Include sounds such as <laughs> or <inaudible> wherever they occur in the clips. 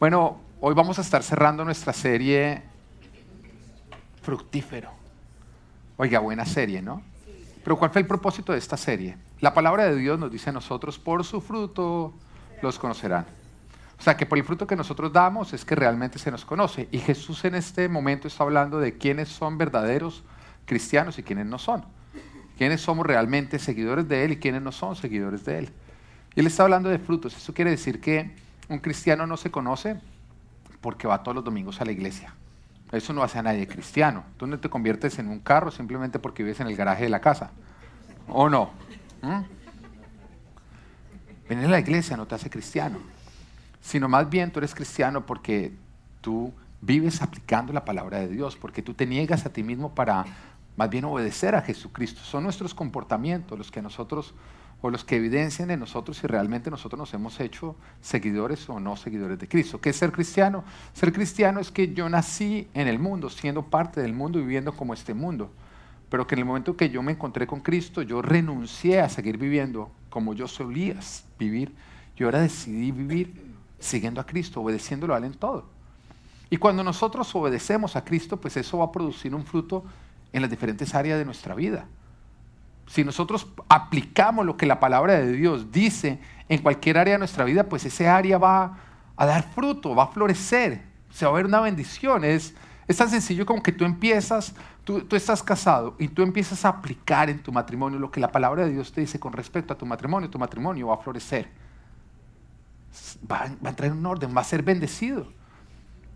Bueno, hoy vamos a estar cerrando nuestra serie Fructífero. Oiga, buena serie, ¿no? Pero ¿cuál fue el propósito de esta serie? La palabra de Dios nos dice a nosotros, por su fruto los conocerán. O sea, que por el fruto que nosotros damos es que realmente se nos conoce. Y Jesús en este momento está hablando de quiénes son verdaderos cristianos y quiénes no son. Quiénes somos realmente seguidores de Él y quiénes no son seguidores de Él. Y Él está hablando de frutos. Eso quiere decir que un cristiano no se conoce porque va todos los domingos a la iglesia. Eso no hace a nadie cristiano. Tú no te conviertes en un carro simplemente porque vives en el garaje de la casa. ¿O no? ¿Mm? Venir a la iglesia no te hace cristiano. Sino más bien tú eres cristiano porque tú vives aplicando la palabra de Dios, porque tú te niegas a ti mismo para más bien obedecer a Jesucristo. Son nuestros comportamientos los que nosotros o los que evidencian en nosotros si realmente nosotros nos hemos hecho seguidores o no seguidores de Cristo. ¿Qué es ser cristiano? Ser cristiano es que yo nací en el mundo, siendo parte del mundo, viviendo como este mundo, pero que en el momento que yo me encontré con Cristo, yo renuncié a seguir viviendo como yo solía vivir y ahora decidí vivir siguiendo a Cristo, obedeciéndolo a Él en todo. Y cuando nosotros obedecemos a Cristo, pues eso va a producir un fruto en las diferentes áreas de nuestra vida si nosotros aplicamos lo que la palabra de Dios dice en cualquier área de nuestra vida, pues ese área va a dar fruto, va a florecer, se va a ver una bendición. Es, tan sencillo como que tú empiezas, tú, estás casado y tú empiezas a aplicar en tu matrimonio lo que la palabra de Dios te dice con respecto a tu matrimonio, tu matrimonio va a florecer. Va, a traer un orden, va a ser bendecido.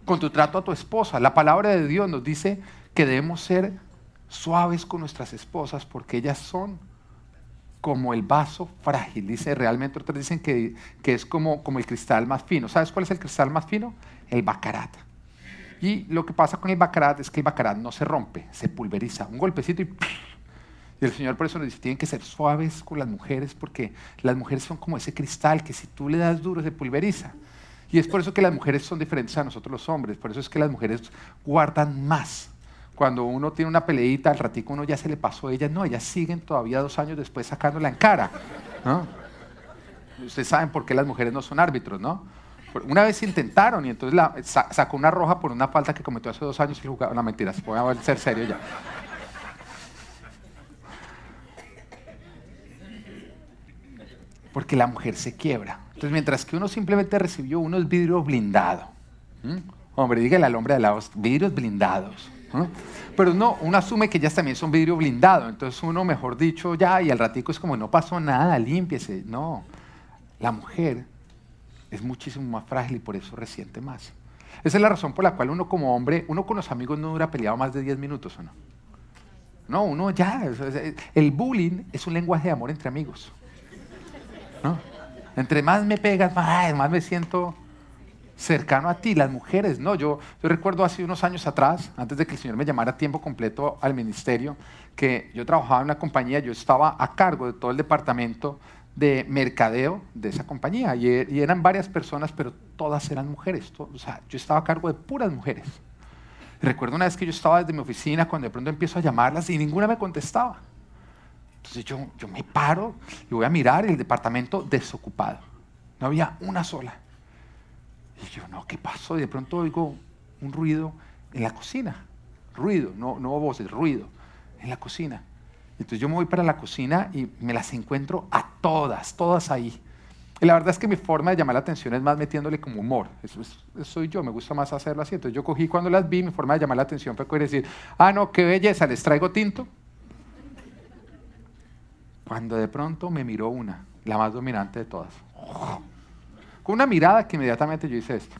Con tu trato a tu esposa, la palabra de Dios nos dice que debemos ser suaves con nuestras esposas porque ellas son como el vaso frágil. Dice realmente, otros dicen que, que es como, como el cristal más fino. ¿Sabes cuál es el cristal más fino? El bacarat. Y lo que pasa con el bacarat es que el bacarat no se rompe, se pulveriza. Un golpecito y... Y el Señor por eso nos dice, tienen que ser suaves con las mujeres porque las mujeres son como ese cristal que si tú le das duro se pulveriza. Y es por eso que las mujeres son diferentes a nosotros los hombres. Por eso es que las mujeres guardan más cuando uno tiene una peleita, al ratico uno ya se le pasó a ellas, no, ellas siguen todavía dos años después sacándola en cara. Ustedes saben por qué las mujeres no son árbitros, ¿no? Una vez intentaron y entonces sacó una roja por una falta que cometió hace dos años y jugaba. No, mentiras, voy a ser serio ya. Porque la mujer se quiebra. Entonces, mientras que uno simplemente recibió unos vidrios blindados. Hombre, dígale al hombre de la voz, vidrios blindados. Pero no, uno asume que ellas también son vidrio blindado, entonces uno, mejor dicho, ya, y al ratico es como, no pasó nada, límpiese. No, la mujer es muchísimo más frágil y por eso resiente más. Esa es la razón por la cual uno como hombre, uno con los amigos no dura peleado más de 10 minutos, ¿o no? No, uno ya, el bullying es un lenguaje de amor entre amigos. ¿no? Entre más me pegas, más, más me siento cercano a ti, las mujeres, no, yo, yo recuerdo hace unos años atrás, antes de que el Señor me llamara a tiempo completo al ministerio, que yo trabajaba en una compañía, yo estaba a cargo de todo el departamento de mercadeo de esa compañía y, y eran varias personas, pero todas eran mujeres, o sea, yo estaba a cargo de puras mujeres. Recuerdo una vez que yo estaba desde mi oficina cuando de pronto empiezo a llamarlas y ninguna me contestaba. Entonces yo, yo me paro y voy a mirar el departamento desocupado. No había una sola. Y yo, no, ¿qué pasó? Y de pronto oigo un ruido en la cocina. Ruido, no, no voces, ruido en la cocina. Entonces yo me voy para la cocina y me las encuentro a todas, todas ahí. Y la verdad es que mi forma de llamar la atención es más metiéndole como humor. Eso, soy yo, me gusta más hacerlo así. Entonces yo cogí cuando las vi, mi forma de llamar la atención fue decir, ah, no, qué belleza, les traigo tinto. Cuando de pronto me miró una, la más dominante de todas. Con una mirada que inmediatamente yo hice esto.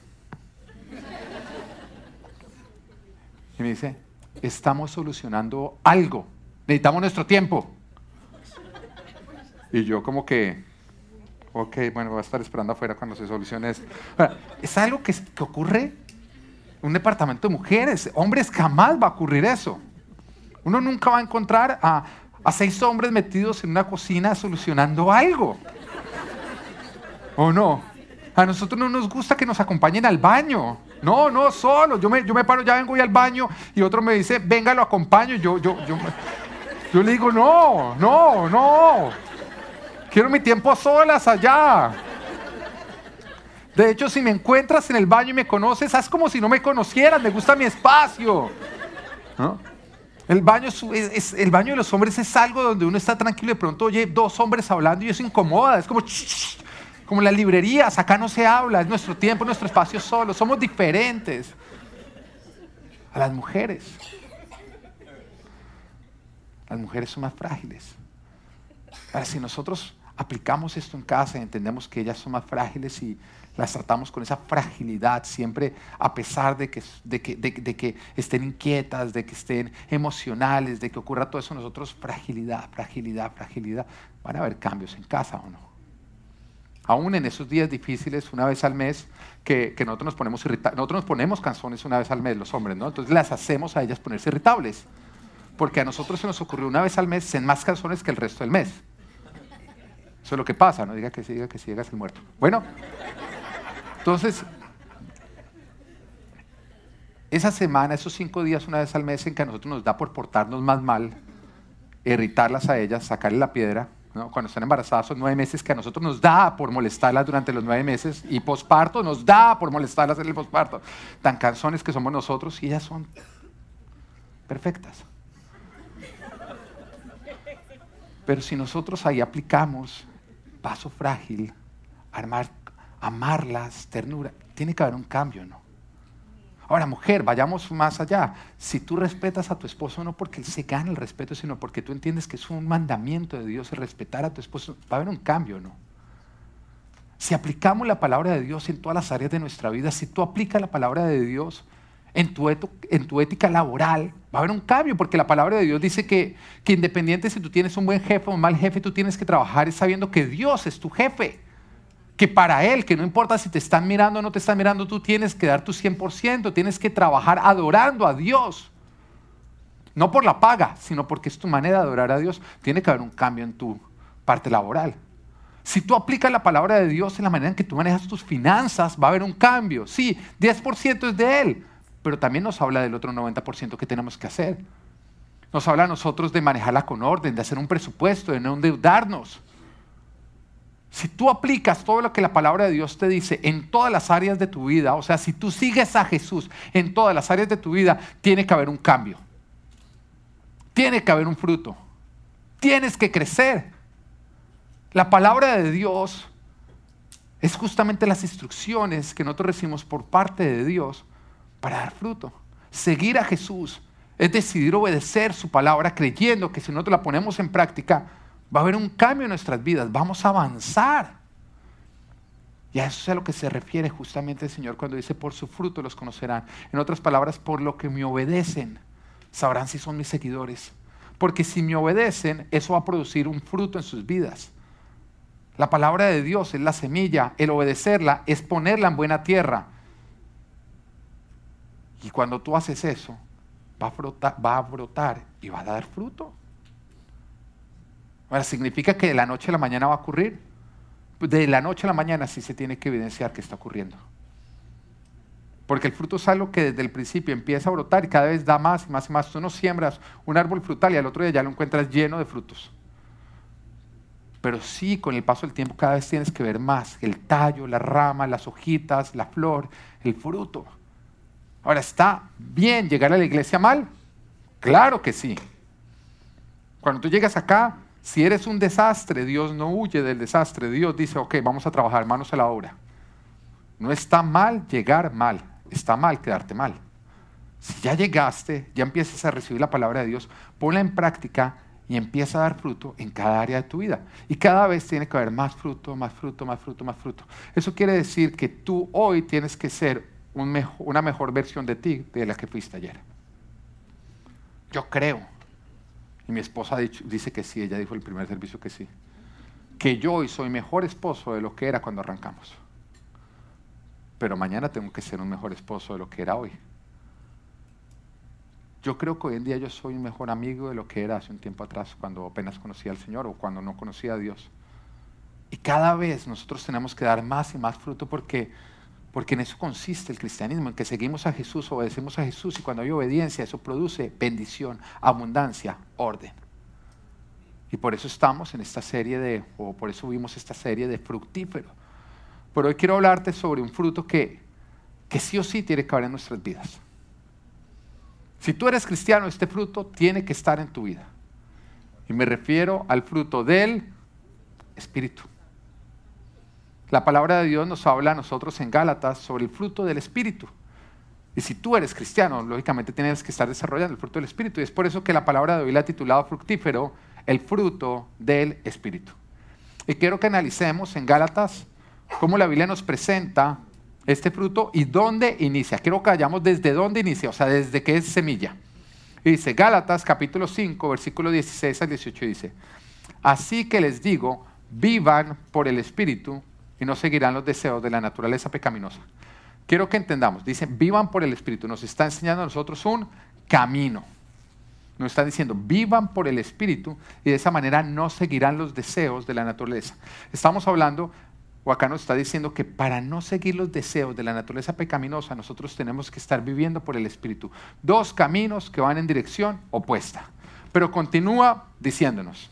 Y me dice, estamos solucionando algo. Necesitamos nuestro tiempo. Y yo como que, ok, bueno, voy a estar esperando afuera cuando se solucione esto. Es algo que, que ocurre en un departamento de mujeres. Hombres jamás va a ocurrir eso. Uno nunca va a encontrar a, a seis hombres metidos en una cocina solucionando algo. ¿O no? A nosotros no nos gusta que nos acompañen al baño. No, no, solo. Yo me, yo me paro, ya vengo y al baño y otro me dice, venga, lo acompaño. Yo, yo, yo, yo le digo, no, no, no. Quiero mi tiempo a solas allá. De hecho, si me encuentras en el baño y me conoces, haz como si no me conocieras, me gusta mi espacio. El baño, es, el baño de los hombres es algo donde uno está tranquilo y de pronto oye dos hombres hablando y eso incomoda. Es como, como las librerías, acá no se habla, es nuestro tiempo, nuestro espacio solo, somos diferentes a las mujeres. Las mujeres son más frágiles. Ahora, si nosotros aplicamos esto en casa y entendemos que ellas son más frágiles y las tratamos con esa fragilidad siempre, a pesar de que, de que, estén inquietas, de que estén emocionales, de que ocurra todo eso, nosotros fragilidad, fragilidad, fragilidad, van a haber cambios en casa o no. Aún en esos días difíciles, una vez al mes, que, nosotros nos ponemos irritables, nosotros nos ponemos canciones una vez al mes, los hombres, ¿no? Entonces las hacemos a ellas ponerse irritables. Porque a nosotros se nos ocurrió una vez al mes ser más canciones que el resto del mes. Eso es lo que pasa, no diga que sí, diga que sí, diga el muerto. Bueno, entonces, esa semana, esos cinco días, una vez al mes, en que a nosotros nos da por portarnos más mal, irritarlas a ellas, sacarle la piedra, cuando están embarazadas son nueve meses que a nosotros nos da por molestarlas durante los nueve meses y posparto nos da por molestarlas en el posparto. Tan canzones que somos nosotros y ellas son perfectas. Pero si nosotros ahí aplicamos paso frágil, armar, amarlas, ternura, tiene que haber un cambio, ¿no? Ahora, mujer, vayamos más allá. Si tú respetas a tu esposo, no porque él se gane el respeto, sino porque tú entiendes que es un mandamiento de Dios respetar a tu esposo, va a haber un cambio, ¿no? Si aplicamos la palabra de Dios en todas las áreas de nuestra vida, si tú aplicas la palabra de Dios en tu, en tu ética laboral, va a haber un cambio, porque la palabra de Dios dice que, que independiente si tú tienes un buen jefe o un mal jefe, tú tienes que trabajar sabiendo que Dios es tu jefe. Que para Él, que no importa si te están mirando o no te están mirando, tú tienes que dar tu 100%, tienes que trabajar adorando a Dios. No por la paga, sino porque es tu manera de adorar a Dios. Tiene que haber un cambio en tu parte laboral. Si tú aplicas la palabra de Dios en la manera en que tú manejas tus finanzas, va a haber un cambio. Sí, 10% es de Él, pero también nos habla del otro 90% que tenemos que hacer. Nos habla a nosotros de manejarla con orden, de hacer un presupuesto, de no endeudarnos. Si tú aplicas todo lo que la palabra de Dios te dice en todas las áreas de tu vida, o sea, si tú sigues a Jesús en todas las áreas de tu vida, tiene que haber un cambio. Tiene que haber un fruto. Tienes que crecer. La palabra de Dios es justamente las instrucciones que nosotros recibimos por parte de Dios para dar fruto. Seguir a Jesús es decidir obedecer su palabra creyendo que si nosotros la ponemos en práctica, va a haber un cambio en nuestras vidas, vamos a avanzar. Y a eso es a lo que se refiere justamente el Señor cuando dice, por su fruto los conocerán. En otras palabras, por lo que me obedecen, sabrán si son mis seguidores. Porque si me obedecen, eso va a producir un fruto en sus vidas. La palabra de Dios es la semilla, el obedecerla es ponerla en buena tierra. Y cuando tú haces eso, va a, va a brotar y va a dar fruto. Ahora, ¿significa que de la noche a la mañana va a ocurrir? De la noche a la mañana sí se tiene que evidenciar que está ocurriendo. Porque el fruto es algo que desde el principio empieza a brotar y cada vez da más y más y más. Tú no siembras un árbol frutal y al otro día ya lo encuentras lleno de frutos. Pero sí, con el paso del tiempo cada vez tienes que ver más. El tallo, la rama, las hojitas, la flor, el fruto. Ahora, ¿está bien llegar a la iglesia mal? Claro que sí. Cuando tú llegas acá, si eres un desastre, Dios no huye del desastre. Dios dice, ok, vamos a trabajar, manos a la obra. No está mal llegar mal, está mal quedarte mal. Si ya llegaste, ya empiezas a recibir la palabra de Dios, ponla en práctica y empieza a dar fruto en cada área de tu vida. Y cada vez tiene que haber más fruto, más fruto, más fruto, más fruto. Eso quiere decir que tú hoy tienes que ser una mejor versión de ti de la que fuiste ayer. Yo creo. Y mi esposa dice que sí, ella dijo el primer servicio que sí. Que yo hoy soy mejor esposo de lo que era cuando arrancamos. Pero mañana tengo que ser un mejor esposo de lo que era hoy. Yo creo que hoy en día yo soy un mejor amigo de lo que era hace un tiempo atrás, cuando apenas conocía al Señor o cuando no conocía a Dios. Y cada vez nosotros tenemos que dar más y más fruto porque porque en eso consiste el cristianismo, en que seguimos a Jesús, obedecemos a Jesús y cuando hay obediencia eso produce bendición, abundancia, orden. Y por eso estamos en esta serie de, o por eso vimos esta serie de fructífero, Pero hoy quiero hablarte sobre un fruto que, que sí o sí tiene que haber en nuestras vidas. Si tú eres cristiano, este fruto tiene que estar en tu vida. Y me refiero al fruto del Espíritu. La palabra de Dios nos habla a nosotros en Gálatas sobre el fruto del Espíritu. Y si tú eres cristiano, lógicamente tienes que estar desarrollando el fruto del Espíritu. Y es por eso que la palabra de hoy la ha titulado fructífero, el fruto del Espíritu. Y quiero que analicemos en Gálatas cómo la Biblia nos presenta este fruto y dónde inicia. Quiero que vayamos desde dónde inicia, o sea, desde qué es semilla. Y dice, Gálatas capítulo 5, versículo 16 al 18 dice, así que les digo, vivan por el Espíritu y no seguirán los deseos de la naturaleza pecaminosa. Quiero que entendamos, dice, vivan por el Espíritu, nos está enseñando a nosotros un camino. Nos está diciendo, vivan por el Espíritu y de esa manera no seguirán los deseos de la naturaleza. Estamos hablando, o acá nos está diciendo que para no seguir los deseos de la naturaleza pecaminosa, nosotros tenemos que estar viviendo por el Espíritu. Dos caminos que van en dirección opuesta. Pero continúa diciéndonos,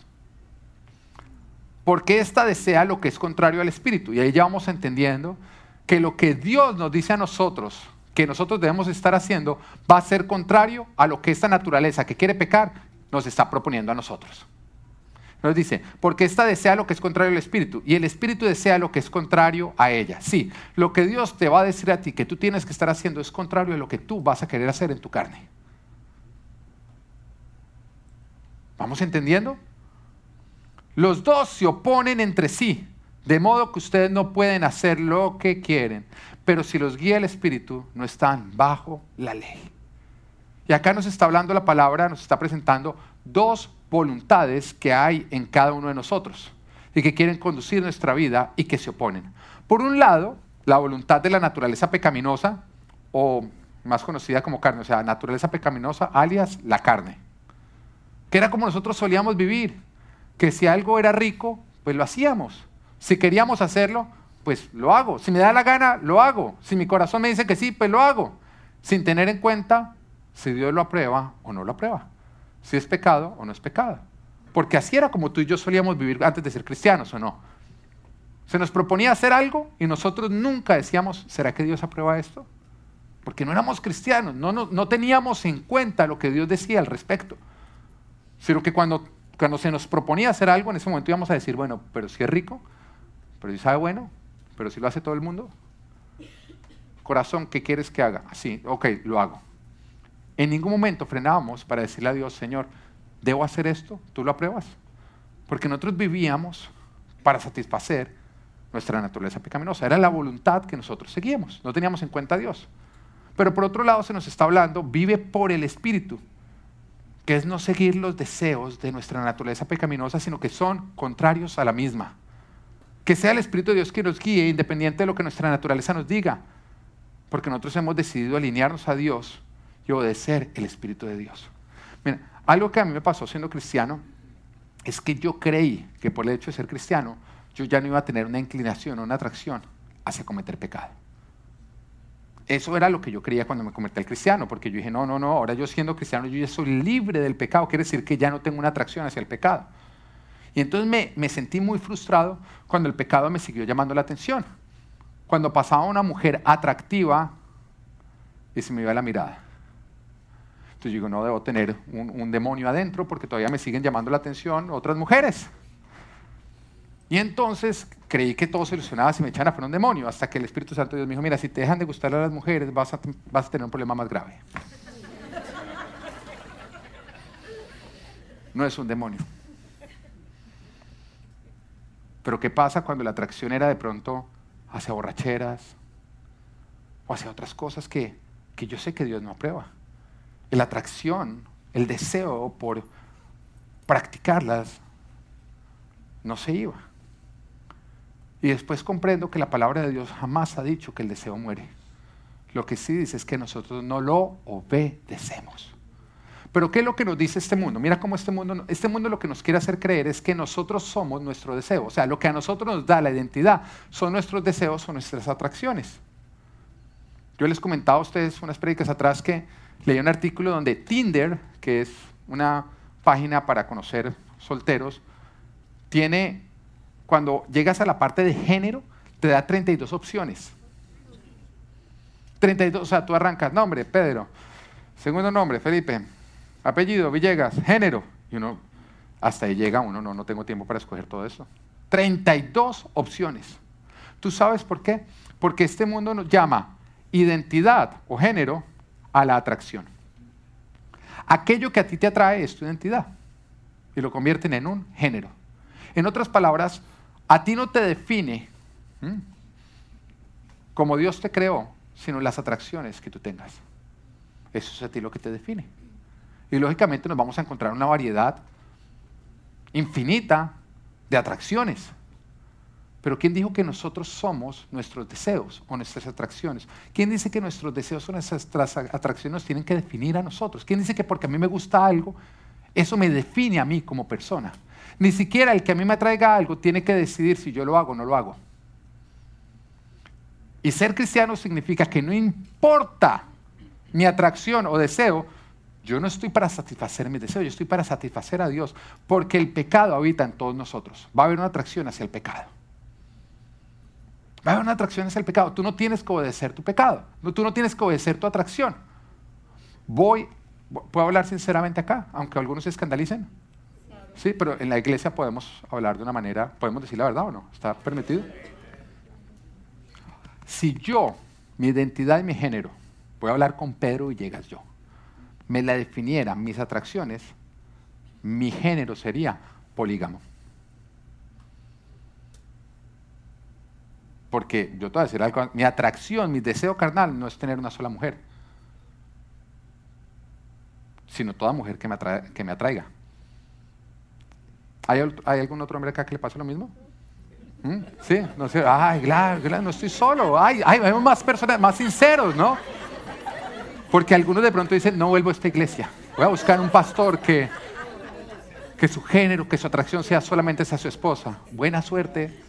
porque esta desea lo que es contrario al Espíritu. Y ahí ya vamos entendiendo que lo que Dios nos dice a nosotros, que nosotros debemos estar haciendo, va a ser contrario a lo que esta naturaleza que quiere pecar nos está proponiendo a nosotros. Nos dice, porque esta desea lo que es contrario al Espíritu y el Espíritu desea lo que es contrario a ella. Sí, lo que Dios te va a decir a ti que tú tienes que estar haciendo es contrario a lo que tú vas a querer hacer en tu carne. ¿Vamos entendiendo? Los dos se oponen entre sí, de modo que ustedes no pueden hacer lo que quieren, pero si los guía el Espíritu, no están bajo la ley. Y acá nos está hablando la palabra, nos está presentando dos voluntades que hay en cada uno de nosotros y que quieren conducir nuestra vida y que se oponen. Por un lado, la voluntad de la naturaleza pecaminosa, o más conocida como carne, o sea, naturaleza pecaminosa, alias la carne, que era como nosotros solíamos vivir, que si algo era rico, pues lo hacíamos. Si queríamos hacerlo, pues lo hago. Si me da la gana, lo hago. Si mi corazón me dice que sí, pues lo hago. Sin tener en cuenta si Dios lo aprueba o no lo aprueba. Si es pecado o no es pecado. Porque así era como tú y yo solíamos vivir antes de ser cristianos o no. Se nos proponía hacer algo y nosotros nunca decíamos, ¿será que Dios aprueba esto? Porque no éramos cristianos, no, no, no teníamos en cuenta lo que Dios decía al respecto. Sino que cuando cuando se nos proponía hacer algo, en ese momento íbamos a decir, bueno, pero si es rico, pero si sabe bueno, pero si lo hace todo el mundo. Corazón, ¿qué quieres que haga? Así, ok, lo hago. En ningún momento frenábamos para decirle a Dios, Señor, ¿debo hacer esto? ¿Tú lo apruebas? Porque nosotros vivíamos para satisfacer nuestra naturaleza pecaminosa. Era la voluntad que nosotros seguíamos. No teníamos en cuenta a Dios. Pero por otro lado se nos está hablando, vive por el Espíritu que es no seguir los deseos de nuestra naturaleza pecaminosa, sino que son contrarios a la misma. Que sea el Espíritu de Dios que nos guíe, independiente de lo que nuestra naturaleza nos diga, porque nosotros hemos decidido alinearnos a Dios y obedecer el Espíritu de Dios. Mira, algo que a mí me pasó siendo cristiano es que yo creí que por el hecho de ser cristiano, yo ya no iba a tener una inclinación o una atracción hacia cometer pecado. Eso era lo que yo creía cuando me convertí al cristiano, porque yo dije, no, no, no, ahora yo siendo cristiano, yo ya soy libre del pecado, quiere decir que ya no tengo una atracción hacia el pecado. Y entonces me, me sentí muy frustrado cuando el pecado me siguió llamando la atención. Cuando pasaba una mujer atractiva y se me iba la mirada. Entonces yo digo, no debo tener un, un demonio adentro porque todavía me siguen llamando la atención otras mujeres. Y entonces creí que todo solucionaba si me echaban a un demonio, hasta que el Espíritu Santo Dios me dijo, mira, si te dejan de gustar a las mujeres, vas a, vas a tener un problema más grave. No es un demonio. Pero ¿qué pasa cuando la atracción era de pronto hacia borracheras o hacia otras cosas que, que yo sé que Dios no aprueba? La atracción, el deseo por practicarlas, no se iba. Y después comprendo que la palabra de Dios jamás ha dicho que el deseo muere. Lo que sí dice es que nosotros no lo obedecemos. Pero ¿qué es lo que nos dice este mundo? Mira cómo este mundo, este mundo lo que nos quiere hacer creer es que nosotros somos nuestro deseo. O sea, lo que a nosotros nos da la identidad son nuestros deseos, son nuestras atracciones. Yo les comentaba a ustedes unas prédicas atrás que leí un artículo donde Tinder, que es una página para conocer solteros, tiene cuando llegas a la parte de género, te da 32 opciones. 32, o sea, tú arrancas, nombre, Pedro, segundo nombre, Felipe, apellido, Villegas, género, y uno, hasta ahí llega uno, no, no tengo tiempo para escoger todo eso. 32 opciones. ¿Tú sabes por qué? Porque este mundo nos llama identidad o género a la atracción. Aquello que a ti te atrae es tu identidad y lo convierten en un género. En otras palabras, a ti no te define como Dios te creó, sino las atracciones que tú tengas. Eso es a ti lo que te define. Y lógicamente nos vamos a encontrar una variedad infinita de atracciones. Pero ¿quién dijo que nosotros somos nuestros deseos o nuestras atracciones? ¿Quién dice que nuestros deseos o nuestras atracciones nos tienen que definir a nosotros? ¿Quién dice que porque a mí me gusta algo, eso me define a mí como persona? Ni siquiera el que a mí me atraiga algo tiene que decidir si yo lo hago o no lo hago. Y ser cristiano significa que no importa mi atracción o deseo, yo no estoy para satisfacer mis deseos, yo estoy para satisfacer a Dios, porque el pecado habita en todos nosotros. Va a haber una atracción hacia el pecado. Va a haber una atracción hacia el pecado. Tú no tienes que obedecer tu pecado. tú no tienes que obedecer tu atracción. Voy, puedo hablar sinceramente acá, aunque algunos se escandalicen. Sí, pero en la iglesia podemos hablar de una manera, podemos decir la verdad o no. ¿Está permitido? Si yo, mi identidad y mi género, voy a hablar con Pedro Villegas yo, me la definiera mis atracciones, mi género sería polígamo. Porque yo te voy a decir algo, mi atracción, mi deseo carnal no es tener una sola mujer, sino toda mujer que me, que me atraiga. ¿Hay, algún otro hombre acá que le pase lo mismo? ¿Mm? Sí, no sé, ay, claro, no estoy solo, ay, hay más personas, más sinceros, ¿no? Porque algunos de pronto dicen, no vuelvo a esta iglesia, voy a buscar un pastor que, que su género, que su atracción sea solamente hacia su esposa. Buena suerte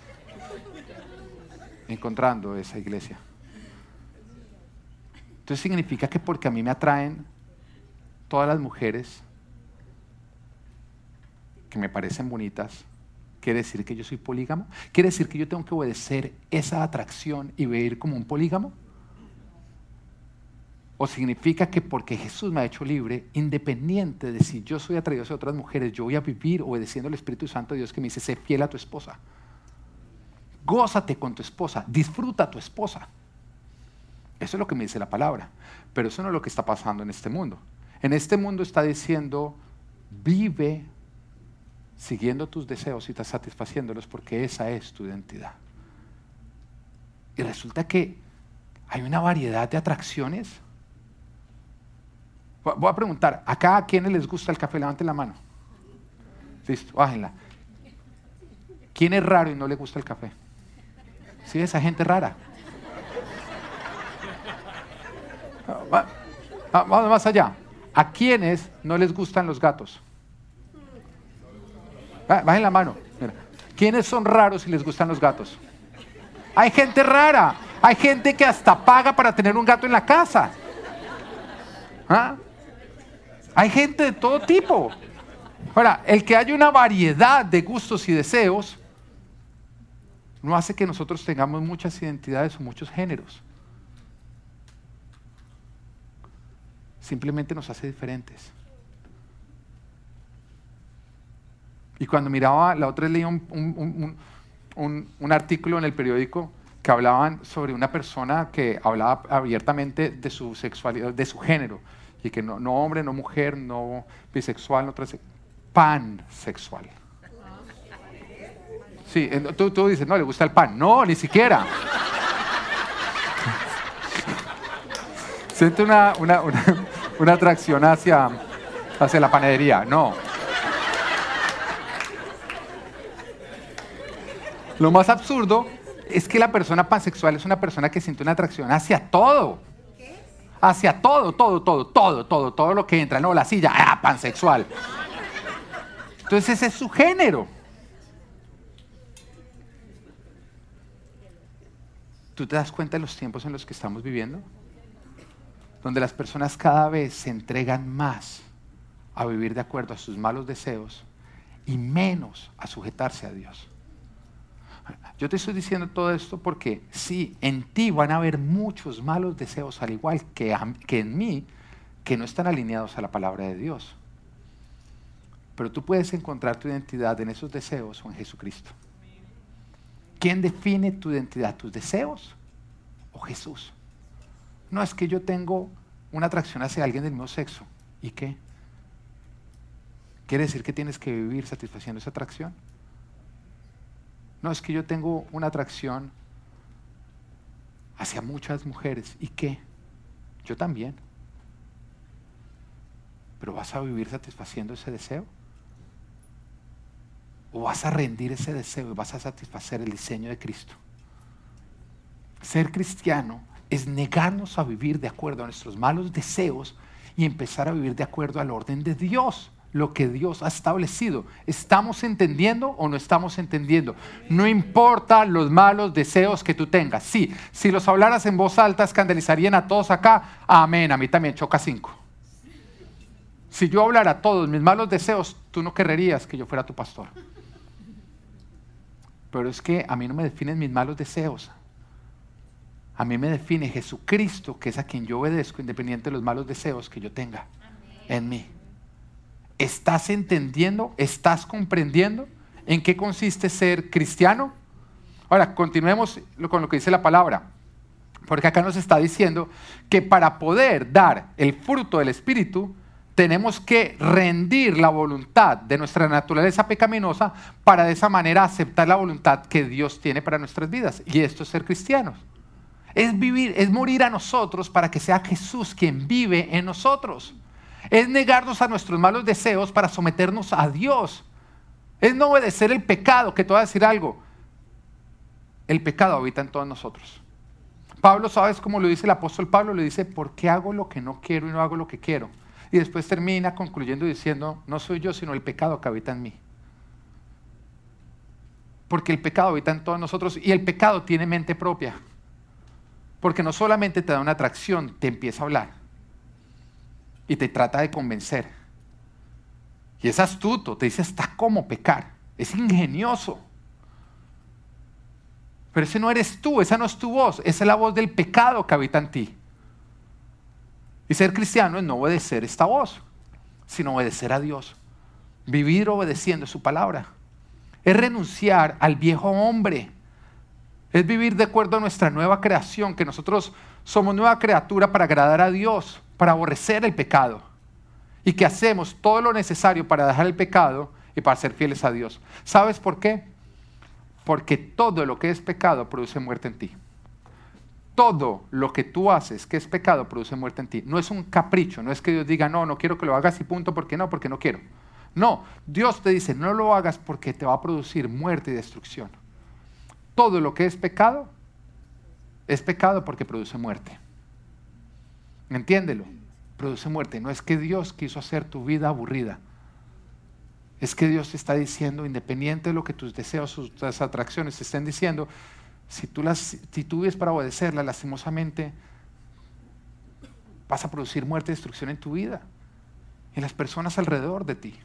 encontrando esa iglesia. Entonces significa que porque a mí me atraen todas las mujeres que me parecen bonitas, quiere decir que yo soy polígamo. Quiere decir que yo tengo que obedecer esa atracción y vivir como un polígamo. O significa que porque Jesús me ha hecho libre, independiente de si yo soy atraído hacia otras mujeres, yo voy a vivir obedeciendo al Espíritu Santo de Dios que me dice, sé fiel a tu esposa. Gózate con tu esposa, disfruta a tu esposa. Eso es lo que me dice la palabra. Pero eso no es lo que está pasando en este mundo. En este mundo está diciendo, vive siguiendo tus deseos y satisfaciéndolos porque esa es tu identidad. Y resulta que hay una variedad de atracciones. Voy a preguntar, ¿acá a quiénes les gusta el café? Levanten la mano. Listo, bájenla. ¿Quién es raro y no le gusta el café? Sí, esa gente rara. Vamos más allá. ¿A quiénes no les gustan los gatos? Bajen la mano. ¿Quiénes son raros y les gustan los gatos? Hay gente rara. Hay gente que hasta paga para tener un gato en la casa. ¿Ah? Hay gente de todo tipo. Ahora, el que haya una variedad de gustos y deseos no hace que nosotros tengamos muchas identidades o muchos géneros. Simplemente nos hace diferentes. Y cuando miraba, la otra vez leí un, un, artículo en el periódico que hablaban sobre una persona que hablaba abiertamente de su sexualidad, de su género, y que no, no hombre, no mujer, no bisexual, no pansexual. Sí, tú, tú dices, no, le gusta el pan. No, ni siquiera. <laughs> Siente una, una, una, atracción hacia, hacia la panadería. No. Lo más absurdo es que la persona pansexual es una persona que siente una atracción hacia todo. Hacia todo, todo, todo, todo, todo, todo lo que entra. No, la silla, ah, pansexual. Entonces ese es su género. ¿Tú te das cuenta de los tiempos en los que estamos viviendo? Donde las personas cada vez se entregan más a vivir de acuerdo a sus malos deseos y menos a sujetarse a Dios. Yo te estoy diciendo todo esto porque sí, en ti van a haber muchos malos deseos, al igual que, en mí, que no están alineados a la palabra de Dios. Pero tú puedes encontrar tu identidad en esos deseos o en Jesucristo. ¿Quién define tu identidad? ¿Tus deseos o Jesús? No es que yo tengo una atracción hacia alguien del mismo sexo. ¿Y qué? ¿Quiere decir que tienes que vivir satisfaciendo esa atracción? No, es que yo tengo una atracción hacia muchas mujeres. ¿Y qué? Yo también. ¿Pero vas a vivir satisfaciendo ese deseo? ¿O vas a rendir ese deseo y vas a satisfacer el diseño de Cristo? Ser cristiano es negarnos a vivir de acuerdo a nuestros malos deseos y empezar a vivir de acuerdo al orden de Dios lo que Dios ha establecido. ¿Estamos entendiendo o no estamos entendiendo? No importa los malos deseos que tú tengas. Sí, si los hablaras en voz alta escandalizarían a todos acá. Amén, a mí también choca cinco. Si yo hablara todos mis malos deseos, tú no querrerías que yo fuera tu pastor. Pero es que a mí no me definen mis malos deseos. A mí me define Jesucristo, que es a quien yo obedezco, independiente de los malos deseos que yo tenga en mí. ¿Estás entendiendo? ¿Estás comprendiendo en qué consiste ser cristiano? Ahora, continuemos con lo que dice la palabra. Porque acá nos está diciendo que para poder dar el fruto del Espíritu, tenemos que rendir la voluntad de nuestra naturaleza pecaminosa para de esa manera aceptar la voluntad que Dios tiene para nuestras vidas. Y esto es ser cristianos. Es vivir, es morir a nosotros para que sea Jesús quien vive en nosotros. Es negarnos a nuestros malos deseos para someternos a Dios. Es no obedecer el pecado, que te voy a decir algo. El pecado habita en todos nosotros. Pablo, ¿sabes cómo lo dice el apóstol Pablo? Le dice, ¿por qué hago lo que no quiero y no hago lo que quiero? Y después termina concluyendo diciendo, no soy yo, sino el pecado que habita en mí. Porque el pecado habita en todos nosotros y el pecado tiene mente propia. Porque no solamente te da una atracción, te empieza a hablar y te trata de convencer. Y es astuto, te dice está como pecar, es ingenioso. Pero ese no eres tú, esa no es tu voz, esa es la voz del pecado que habita en ti. Y ser cristiano es no obedecer esta voz, sino obedecer a Dios. Vivir obedeciendo su palabra. Es renunciar al viejo hombre. Es vivir de acuerdo a nuestra nueva creación, que nosotros somos nueva criatura para agradar a Dios para aborrecer el pecado y que hacemos todo lo necesario para dejar el pecado y para ser fieles a Dios. ¿Sabes por qué? Porque todo lo que es pecado produce muerte en ti. Todo lo que tú haces que es pecado produce muerte en ti. No es un capricho, no es que Dios diga, no, no quiero que lo hagas y punto, porque no, porque no quiero. No, Dios te dice, no lo hagas porque te va a producir muerte y destrucción. Todo lo que es pecado es pecado porque produce muerte. Entiéndelo, produce muerte. No es que Dios quiso hacer tu vida aburrida. Es que Dios te está diciendo, independiente de lo que tus deseos, tus atracciones estén diciendo, si tú, las, si tú vives para obedecerla, lastimosamente vas a producir muerte y destrucción en tu vida en las personas alrededor de ti.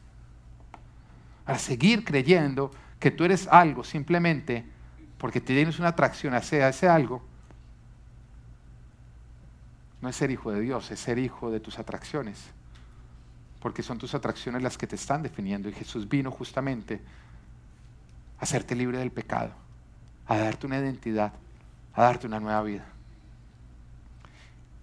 A seguir creyendo que tú eres algo simplemente porque tienes una atracción hacia ese algo, no es ser hijo de Dios, es ser hijo de tus atracciones. Porque son tus atracciones las que te están definiendo. Y Jesús vino justamente a hacerte libre del pecado, a darte una identidad, a darte una nueva vida.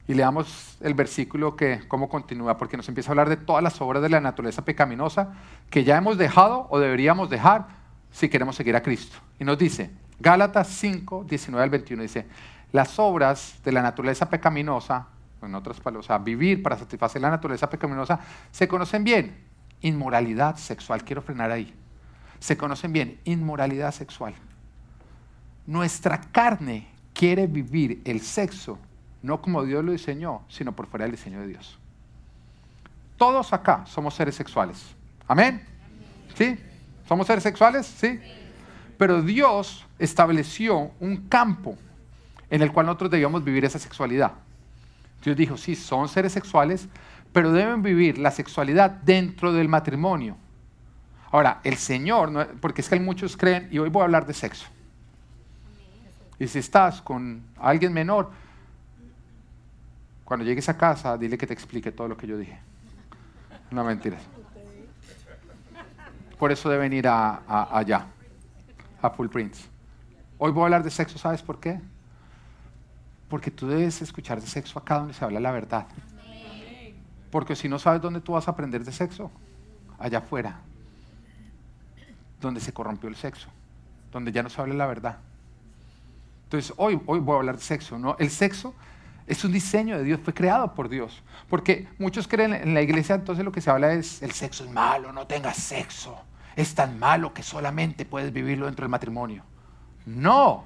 Y leamos el versículo que, cómo continúa, porque nos empieza a hablar de todas las obras de la naturaleza pecaminosa que ya hemos dejado o deberíamos dejar si queremos seguir a Cristo. Y nos dice, Gálatas 5, 19 al 21, dice, las obras de la naturaleza pecaminosa, en otras palabras, o sea, vivir para satisfacer la naturaleza pecaminosa, se conocen bien. Inmoralidad sexual, quiero frenar ahí. Se conocen bien, inmoralidad sexual. Nuestra carne quiere vivir el sexo no como Dios lo diseñó, sino por fuera del diseño de Dios. Todos acá somos seres sexuales. Amén. ¿Sí? ¿Somos seres sexuales? Sí. Pero Dios estableció un campo en el cual nosotros debíamos vivir esa sexualidad. Dios dijo, sí, son seres sexuales, pero deben vivir la sexualidad dentro del matrimonio. Ahora, el Señor, porque es que hay muchos creen, y hoy voy a hablar de sexo, Y si estás con alguien menor, cuando llegues a casa, dile que te explique todo lo que yo dije. No mentiras. Por eso deben ir a, allá, Full Prints. Hoy voy a hablar de sexo, ¿sabes por qué? Porque tú debes escuchar de sexo acá donde se habla la verdad. Porque si no sabes dónde tú vas a aprender de sexo, allá afuera, donde se corrompió el sexo, donde ya no se habla la verdad. Entonces, hoy, hoy voy a hablar de sexo, ¿no? El sexo es un diseño de Dios, fue creado por Dios. Porque muchos creen en la iglesia, entonces lo que se habla es, el sexo es malo, no tengas sexo. Es tan malo que solamente puedes vivirlo dentro del matrimonio. No,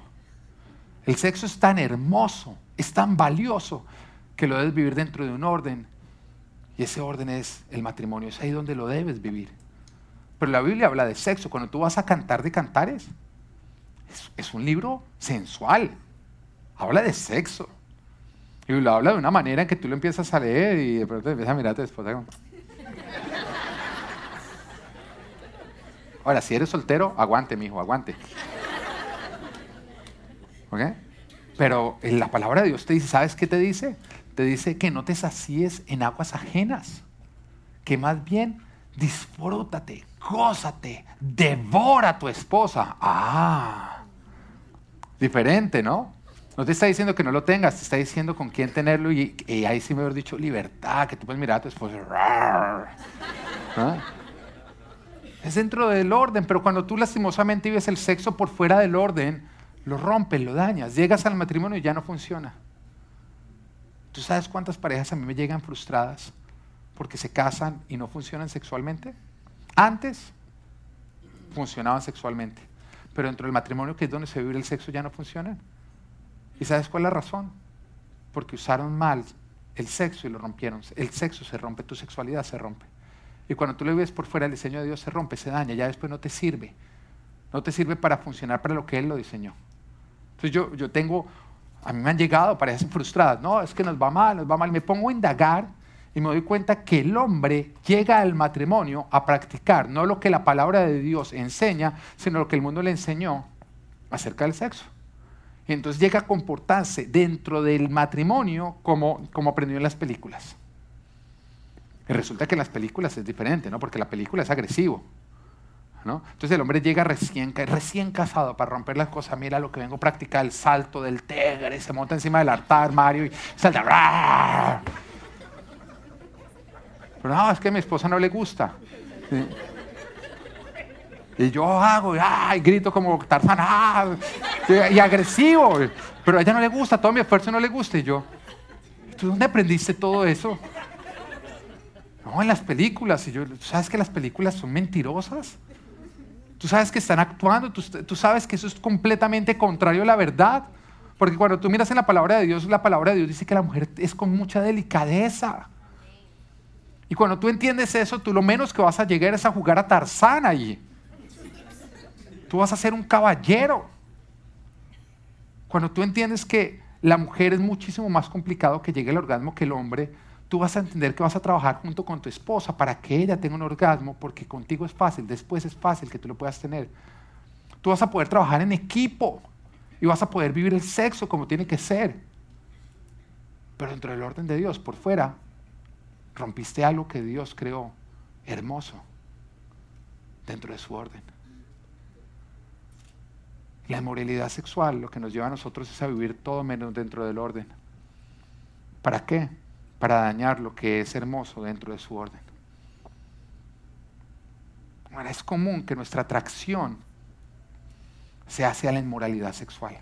el sexo es tan hermoso, es tan valioso, que lo debes vivir dentro de un orden. Y ese orden es el matrimonio, es ahí donde lo debes vivir. Pero la Biblia habla de sexo. Cuando tú vas a cantar de cantares, es, un libro sensual. Habla de sexo. Y lo habla de una manera en que tú lo empiezas a leer y de pronto empiezas a mirarte después. Ahora, si eres soltero, aguante, mi hijo, aguante. ¿Ok? Pero en la palabra de Dios te dice, ¿sabes qué te dice? Te dice que no te sacíes en aguas ajenas, que más bien disfrútate, gózate, devora a tu esposa. Ah, diferente, ¿no? No te está diciendo que no lo tengas, te está diciendo con quién tenerlo y, ahí sí me hubiera dicho libertad, que tú puedes mirar a tu esposa. ¿Ah? Es dentro del orden, pero cuando tú lastimosamente vives el sexo por fuera del orden, lo rompes, lo dañas, llegas al matrimonio y ya no funciona. ¿Tú sabes cuántas parejas a mí me llegan frustradas porque se casan y no funcionan sexualmente? Antes funcionaban sexualmente, pero dentro del matrimonio, que es donde se vive el sexo, ya no funcionan. ¿Y sabes cuál es la razón? Porque usaron mal el sexo y lo rompieron. El sexo se rompe, tu sexualidad se rompe. Y cuando tú lo ves por fuera, el diseño de Dios se rompe, se daña, ya después no te sirve. No te sirve para funcionar para lo que Él lo diseñó. Entonces yo, yo tengo, a mí me han llegado parejas frustradas, no, es que nos va mal, nos va mal. Me pongo a indagar y me doy cuenta que el hombre llega al matrimonio a practicar no lo que la palabra de Dios enseña, sino lo que el mundo le enseñó acerca del sexo entonces llega a comportarse dentro del matrimonio como, como aprendió en las películas. Y resulta que en las películas es diferente, ¿no? Porque la película es agresivo. ¿no? Entonces el hombre llega recién, recién casado para romper las cosas. Mira lo que vengo a practicar, el salto del tigre, se monta encima del altar, Mario, y salta. Pero no, es que a mi esposa no le gusta. Y yo hago, y grito como Tarzán, ¡ah! y, agresivo. Pero a ella no le gusta, todo mi esfuerzo no le gusta. Y yo, ¿tú dónde aprendiste todo eso? No, en las películas. Y yo, ¿tú sabes que las películas son mentirosas? Tú sabes que están actuando, tú, tú sabes que eso es completamente contrario a la verdad. Porque cuando tú miras en la palabra de Dios, la palabra de Dios dice que la mujer es con mucha delicadeza. Y cuando tú entiendes eso, tú lo menos que vas a llegar es a jugar a Tarzán allí. Tú vas a ser un caballero. Cuando tú entiendes que la mujer es muchísimo más complicado que llegue al orgasmo que el hombre, tú vas a entender que vas a trabajar junto con tu esposa para que ella tenga un orgasmo, porque contigo es fácil, después es fácil que tú lo puedas tener. Tú vas a poder trabajar en equipo y vas a poder vivir el sexo como tiene que ser. Pero dentro del orden de Dios, por fuera, rompiste algo que Dios creó hermoso dentro de su orden. La inmoralidad sexual lo que nos lleva a nosotros es a vivir todo menos dentro del orden. ¿Para qué? Para dañar lo que es hermoso dentro de su orden. Ahora, es común que nuestra atracción se hace a la inmoralidad sexual.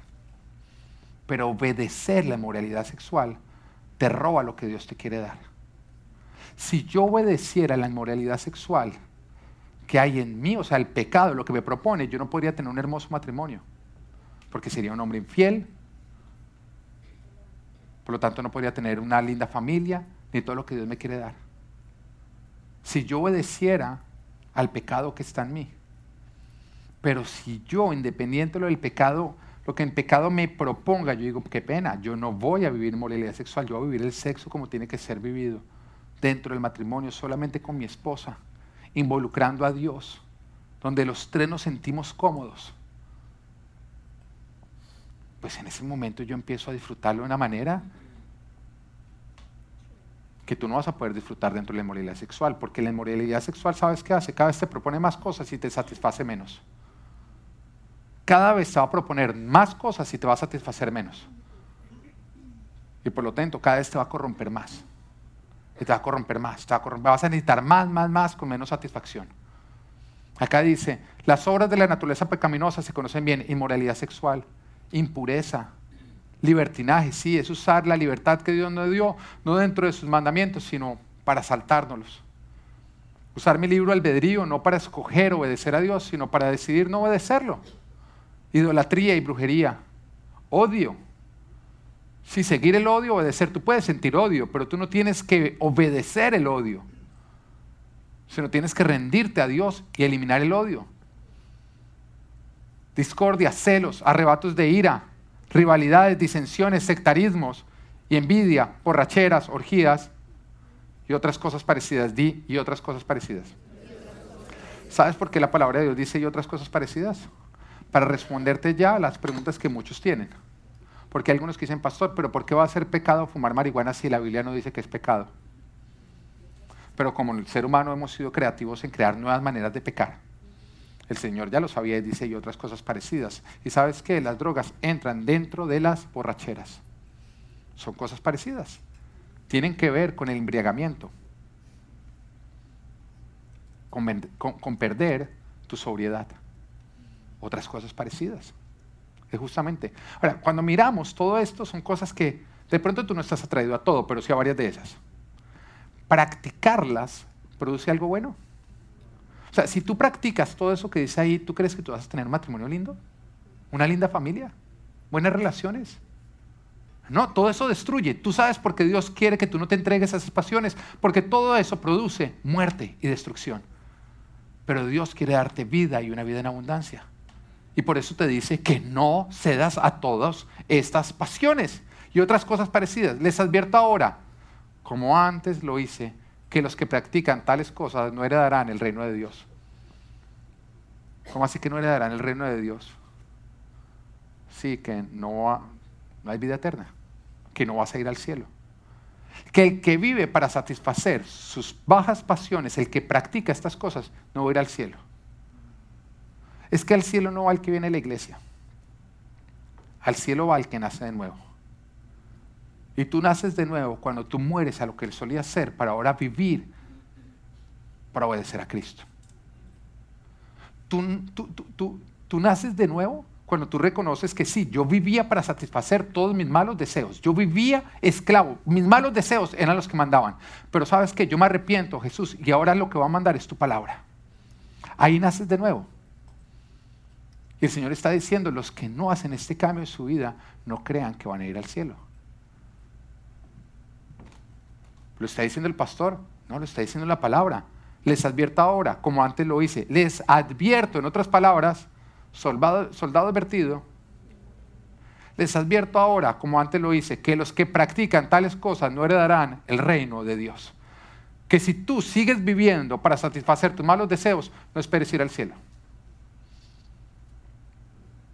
Pero obedecer la inmoralidad sexual te roba lo que Dios te quiere dar. Si yo obedeciera la inmoralidad sexual que hay en mí, o sea, el pecado, lo que me propone, yo no podría tener un hermoso matrimonio porque sería un hombre infiel. Por lo tanto, no podría tener una linda familia ni todo lo que Dios me quiere dar. Si yo obedeciera al pecado que está en mí. Pero si yo, independiente del pecado, lo que en pecado me proponga, yo digo, qué pena, yo no voy a vivir moralidad sexual, yo voy a vivir el sexo como tiene que ser vivido, dentro del matrimonio, solamente con mi esposa, involucrando a Dios, donde los tres nos sentimos cómodos pues en ese momento yo empiezo a disfrutarlo de una manera que tú no vas a poder disfrutar dentro de la inmoralidad sexual, porque la inmoralidad sexual, ¿sabes qué hace? Cada vez te propone más cosas y te satisface menos. Cada vez te va a proponer más cosas y te va a satisfacer menos. Y por lo tanto, cada vez te va a corromper más. Y te va a corromper más, va a vas a necesitar más, más, más con menos satisfacción. Acá dice, las obras de la naturaleza pecaminosa se conocen bien, inmoralidad sexual, impureza, libertinaje, sí, es usar la libertad que Dios nos dio, no dentro de sus mandamientos, sino para saltárnoslos. Usar mi libro albedrío no para escoger obedecer a Dios, sino para decidir no obedecerlo. Idolatría y brujería, odio. Si seguir el odio, obedecer, tú puedes sentir odio, pero tú no tienes que obedecer el odio, sino tienes que rendirte a Dios y eliminar el odio. Discordia, celos, arrebatos de ira, rivalidades, disensiones, sectarismos y envidia, borracheras, orgías y otras cosas parecidas. Di y otras cosas parecidas. ¿Sabes por qué la palabra de Dios dice y otras cosas parecidas? Para responderte ya a las preguntas que muchos tienen. Porque hay algunos que dicen, pastor, pero ¿por qué va a ser pecado fumar marihuana si la Biblia no dice que es pecado? Pero como el ser humano hemos sido creativos en crear nuevas maneras de pecar, el Señor ya lo sabía y dice y otras cosas parecidas. Y sabes que las drogas entran dentro de las borracheras. Son cosas parecidas. Tienen que ver con el embriagamiento, con, perder tu sobriedad. Otras cosas parecidas. Es justamente. Ahora, cuando miramos todo esto, son cosas que de pronto tú no estás atraído a todo, pero sí a varias de esas. Practicarlas produce algo bueno. O sea, si tú practicas todo eso que dice ahí, ¿tú crees que tú vas a tener un matrimonio lindo? ¿Una linda familia? ¿Buenas relaciones? No, todo eso destruye. Tú sabes por qué Dios quiere que tú no te entregues a esas pasiones, porque todo eso produce muerte y destrucción. Pero Dios quiere darte vida y una vida en abundancia. Y por eso te dice que no cedas a todas estas pasiones y otras cosas parecidas. Les advierto ahora, como antes lo hice, que los que practican tales cosas no heredarán el reino de Dios. ¿Cómo así que no heredarán el reino de Dios? Sí, que no, no hay vida eterna, que no vas a ir al cielo. Que el que vive para satisfacer sus bajas pasiones, el que practica estas cosas, no va a ir al cielo. Es que al cielo no va el que viene a la iglesia. Al cielo va el que nace de nuevo. Y tú naces de nuevo cuando tú mueres a lo que él solía ser para ahora vivir, para obedecer a Cristo. Tú, tú, naces de nuevo cuando tú reconoces que sí, yo vivía para satisfacer todos mis malos deseos. Yo vivía esclavo. Mis malos deseos eran los que mandaban. Pero sabes que yo me arrepiento, Jesús, y ahora lo que va a mandar es tu palabra. Ahí naces de nuevo. Y el Señor está diciendo, los que no hacen este cambio en su vida, no crean que van a ir al cielo. ¿Lo está diciendo el pastor? No, lo está diciendo la palabra. Les advierto ahora, como antes lo hice. Les advierto, en otras palabras, soldado, soldado advertido. Les advierto ahora, como antes lo hice, que los que practican tales cosas no heredarán el reino de Dios. Que si tú sigues viviendo para satisfacer tus malos deseos, no esperes ir al cielo.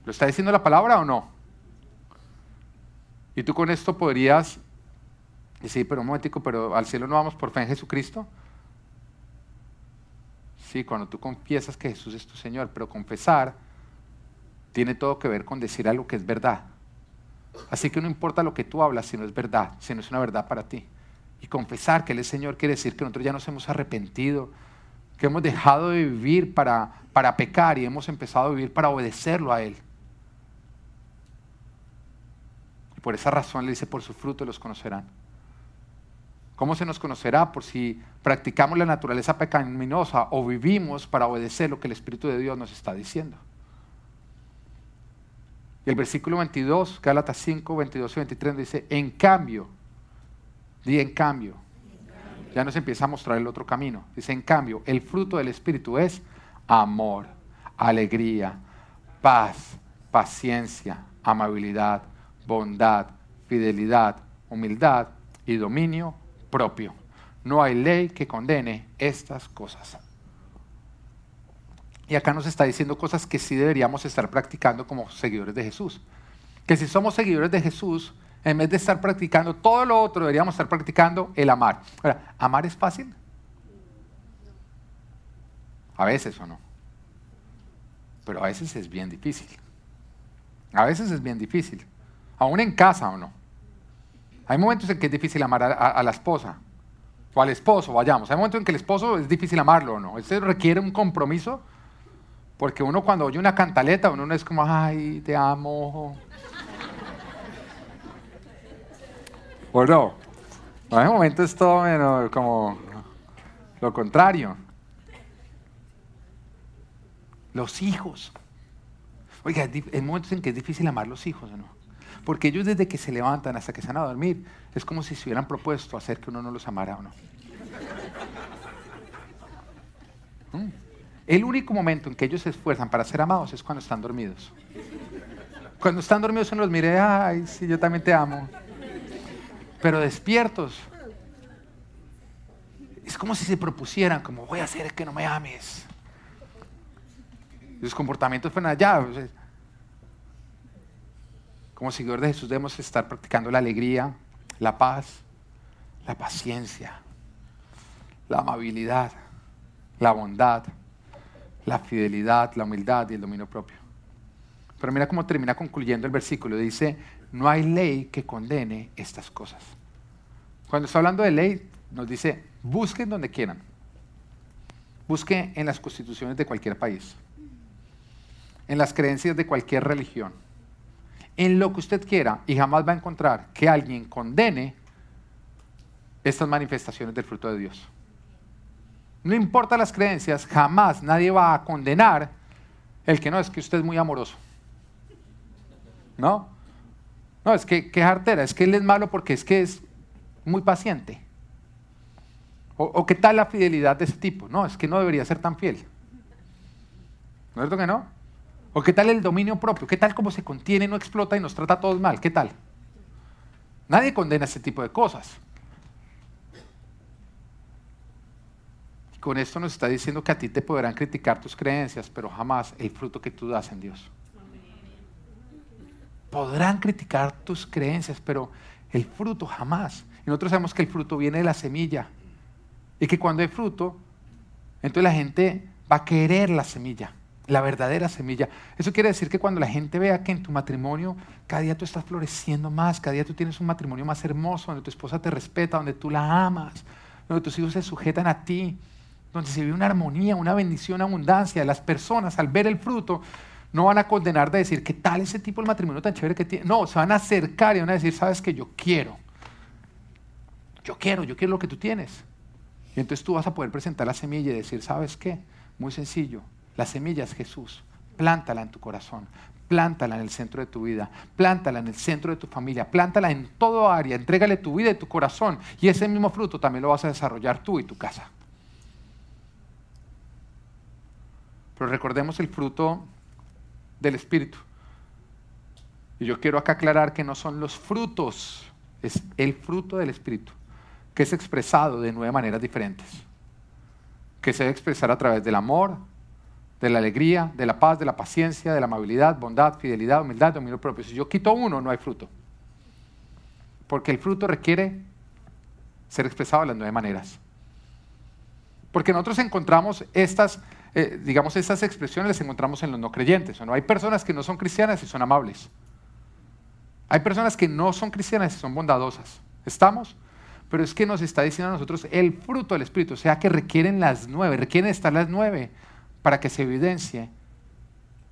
¿Lo está diciendo la palabra o no? Y tú con esto podrías sí, pero un momentico, pero al cielo no vamos por fe en Jesucristo. Sí, cuando tú confiesas que Jesús es tu Señor, pero confesar tiene todo que ver con decir algo que es verdad. Así que no importa lo que tú hablas si no es verdad, si no es una verdad para ti. Y confesar que Él es Señor quiere decir que nosotros ya nos hemos arrepentido, que hemos dejado de vivir para, para pecar y hemos empezado a vivir para obedecerlo a Él. Y por esa razón le dice, por su fruto los conocerán. ¿Cómo se nos conocerá? Por si practicamos la naturaleza pecaminosa o vivimos para obedecer lo que el Espíritu de Dios nos está diciendo. Y el versículo 22, Gálatas 5, 22 y 23 dice, en cambio, di en cambio, ya nos empieza a mostrar el otro camino. Dice, en cambio, el fruto del Espíritu es amor, alegría, paz, paciencia, amabilidad, bondad, fidelidad, humildad y dominio propio. No hay ley que condene estas cosas. Y acá nos está diciendo cosas que sí deberíamos estar practicando como seguidores de Jesús. que si somos seguidores de Jesús, en vez de estar practicando todo lo otro, deberíamos estar practicando el amar. Ahora, ¿amar es fácil? A veces o no. Pero a veces es bien difícil. A veces es bien difícil. Aún en casa o no. Hay momentos en que es difícil amar a, la esposa o al esposo, vayamos. Hay momentos en que el esposo es difícil amarlo o no. Eso requiere un compromiso porque uno cuando oye una cantaleta, uno no es como, ay, te amo. ¿O no? Hay momentos todo menos como lo contrario. Los hijos. Oiga, hay momentos en que es difícil amar los hijos, ¿o no? Porque ellos desde que se levantan hasta que se van a dormir, es como si se hubieran propuesto hacer que uno no los amara o no. ¿Mm? El único momento en que ellos se esfuerzan para ser amados es cuando están dormidos. Cuando están dormidos uno los mire, ay, sí, yo también te amo. Pero despiertos, es como si se propusieran, como voy a hacer que no me ames. Los comportamientos fueron allá. Como seguidor de Jesús debemos estar practicando la alegría, la paz, la paciencia, la amabilidad, la bondad, la fidelidad, la humildad y el dominio propio. Pero mira cómo termina concluyendo el versículo. Dice, no hay ley que condene estas cosas. Cuando está hablando de ley, nos dice, busquen donde quieran. Busque en las constituciones de cualquier país, en las creencias de cualquier religión, en lo que usted quiera y jamás va a encontrar que alguien condene estas manifestaciones del fruto de Dios. No importa las creencias, jamás nadie va a condenar el que no, es que usted es muy amoroso. ¿No? No, es que, que es es que él es malo porque es que es muy paciente. O, o, qué tal la fidelidad de ese tipo. No, es que no debería ser tan fiel. ¿No es cierto que no? ¿O qué tal el dominio propio? ¿Qué tal cómo se contiene, no explota y nos trata a todos mal? ¿Qué tal? Nadie condena ese tipo de cosas. Y con esto nos está diciendo que a ti te podrán criticar tus creencias, pero jamás el fruto que tú das en Dios. Podrán criticar tus creencias, pero el fruto jamás. Y nosotros sabemos que el fruto viene de la semilla. Y que cuando hay fruto, entonces la gente va a querer la semilla la verdadera semilla. Eso quiere decir que cuando la gente vea que en tu matrimonio cada día tú estás floreciendo más, cada día tú tienes un matrimonio más hermoso, donde tu esposa te respeta, donde tú la amas, donde tus hijos se sujetan a ti, donde se vive una armonía, una bendición, abundancia, las personas al ver el fruto no van a condenar de decir, ¿qué tal ese tipo de matrimonio tan chévere que tiene? No, se van a acercar y van a decir, sabes que yo quiero. Yo quiero, yo quiero lo que tú tienes. Y entonces tú vas a poder presentar la semilla y decir, ¿sabes qué? Muy sencillo, la semilla es Jesús. Plántala en tu corazón, plántala en el centro de tu vida, plántala en el centro de tu familia, plántala en todo área, entrégale tu vida y tu corazón y ese mismo fruto también lo vas a desarrollar tú y tu casa. Pero recordemos el fruto del Espíritu. Y yo quiero acá aclarar que no son los frutos, es el fruto del Espíritu, que es expresado de nueve maneras diferentes, que se debe expresar a través del amor, de la alegría, de la paz, de la paciencia, de la amabilidad, bondad, fidelidad, humildad, dominio propio. Si yo quito uno, no hay fruto. Porque el fruto requiere ser expresado de las nueve maneras. Porque nosotros encontramos estas, eh, digamos, estas expresiones las encontramos en los no creyentes. ¿o no? Hay personas que no son cristianas y son amables. Hay personas que no son cristianas y son bondadosas. ¿Estamos? Pero es que nos está diciendo a nosotros el fruto del Espíritu, o sea que requieren las nueve, requieren estar las nueve para que se evidencie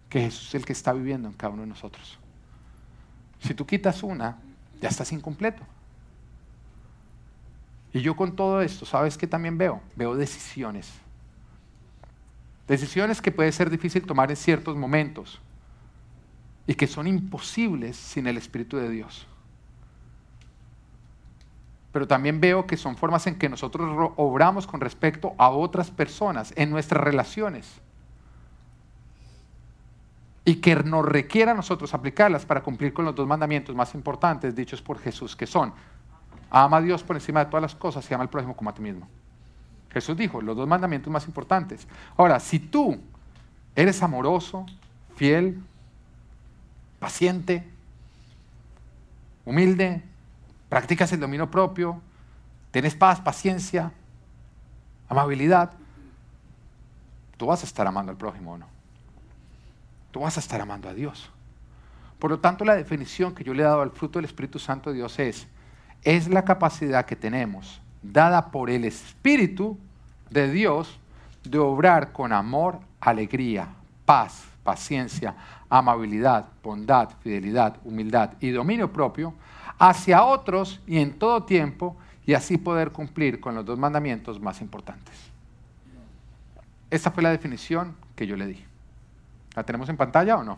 que Jesús es el que está viviendo en cada uno de nosotros. Si tú quitas una, ya estás incompleto. Y yo con todo esto, ¿sabes qué también veo? Veo decisiones. Decisiones que puede ser difícil tomar en ciertos momentos y que son imposibles sin el Espíritu de Dios pero también veo que son formas en que nosotros obramos con respecto a otras personas, en nuestras relaciones. Y que nos requiera a nosotros aplicarlas para cumplir con los dos mandamientos más importantes dichos por Jesús, que son, ama a Dios por encima de todas las cosas y ama al prójimo como a ti mismo. Jesús dijo, los dos mandamientos más importantes. Ahora, si tú eres amoroso, fiel, paciente, humilde, practicas el dominio propio, tienes paz, paciencia, amabilidad, tú vas a estar amando al prójimo o no. Tú vas a estar amando a Dios. Por lo tanto, la definición que yo le he dado al fruto del Espíritu Santo de Dios es, es la capacidad que tenemos, dada por el Espíritu de Dios, de obrar con amor, alegría, paz, paciencia, amabilidad, bondad, fidelidad, humildad y dominio propio hacia otros y en todo tiempo y así poder cumplir con los dos mandamientos más importantes. Esta fue la definición que yo le di. ¿La tenemos en pantalla o no?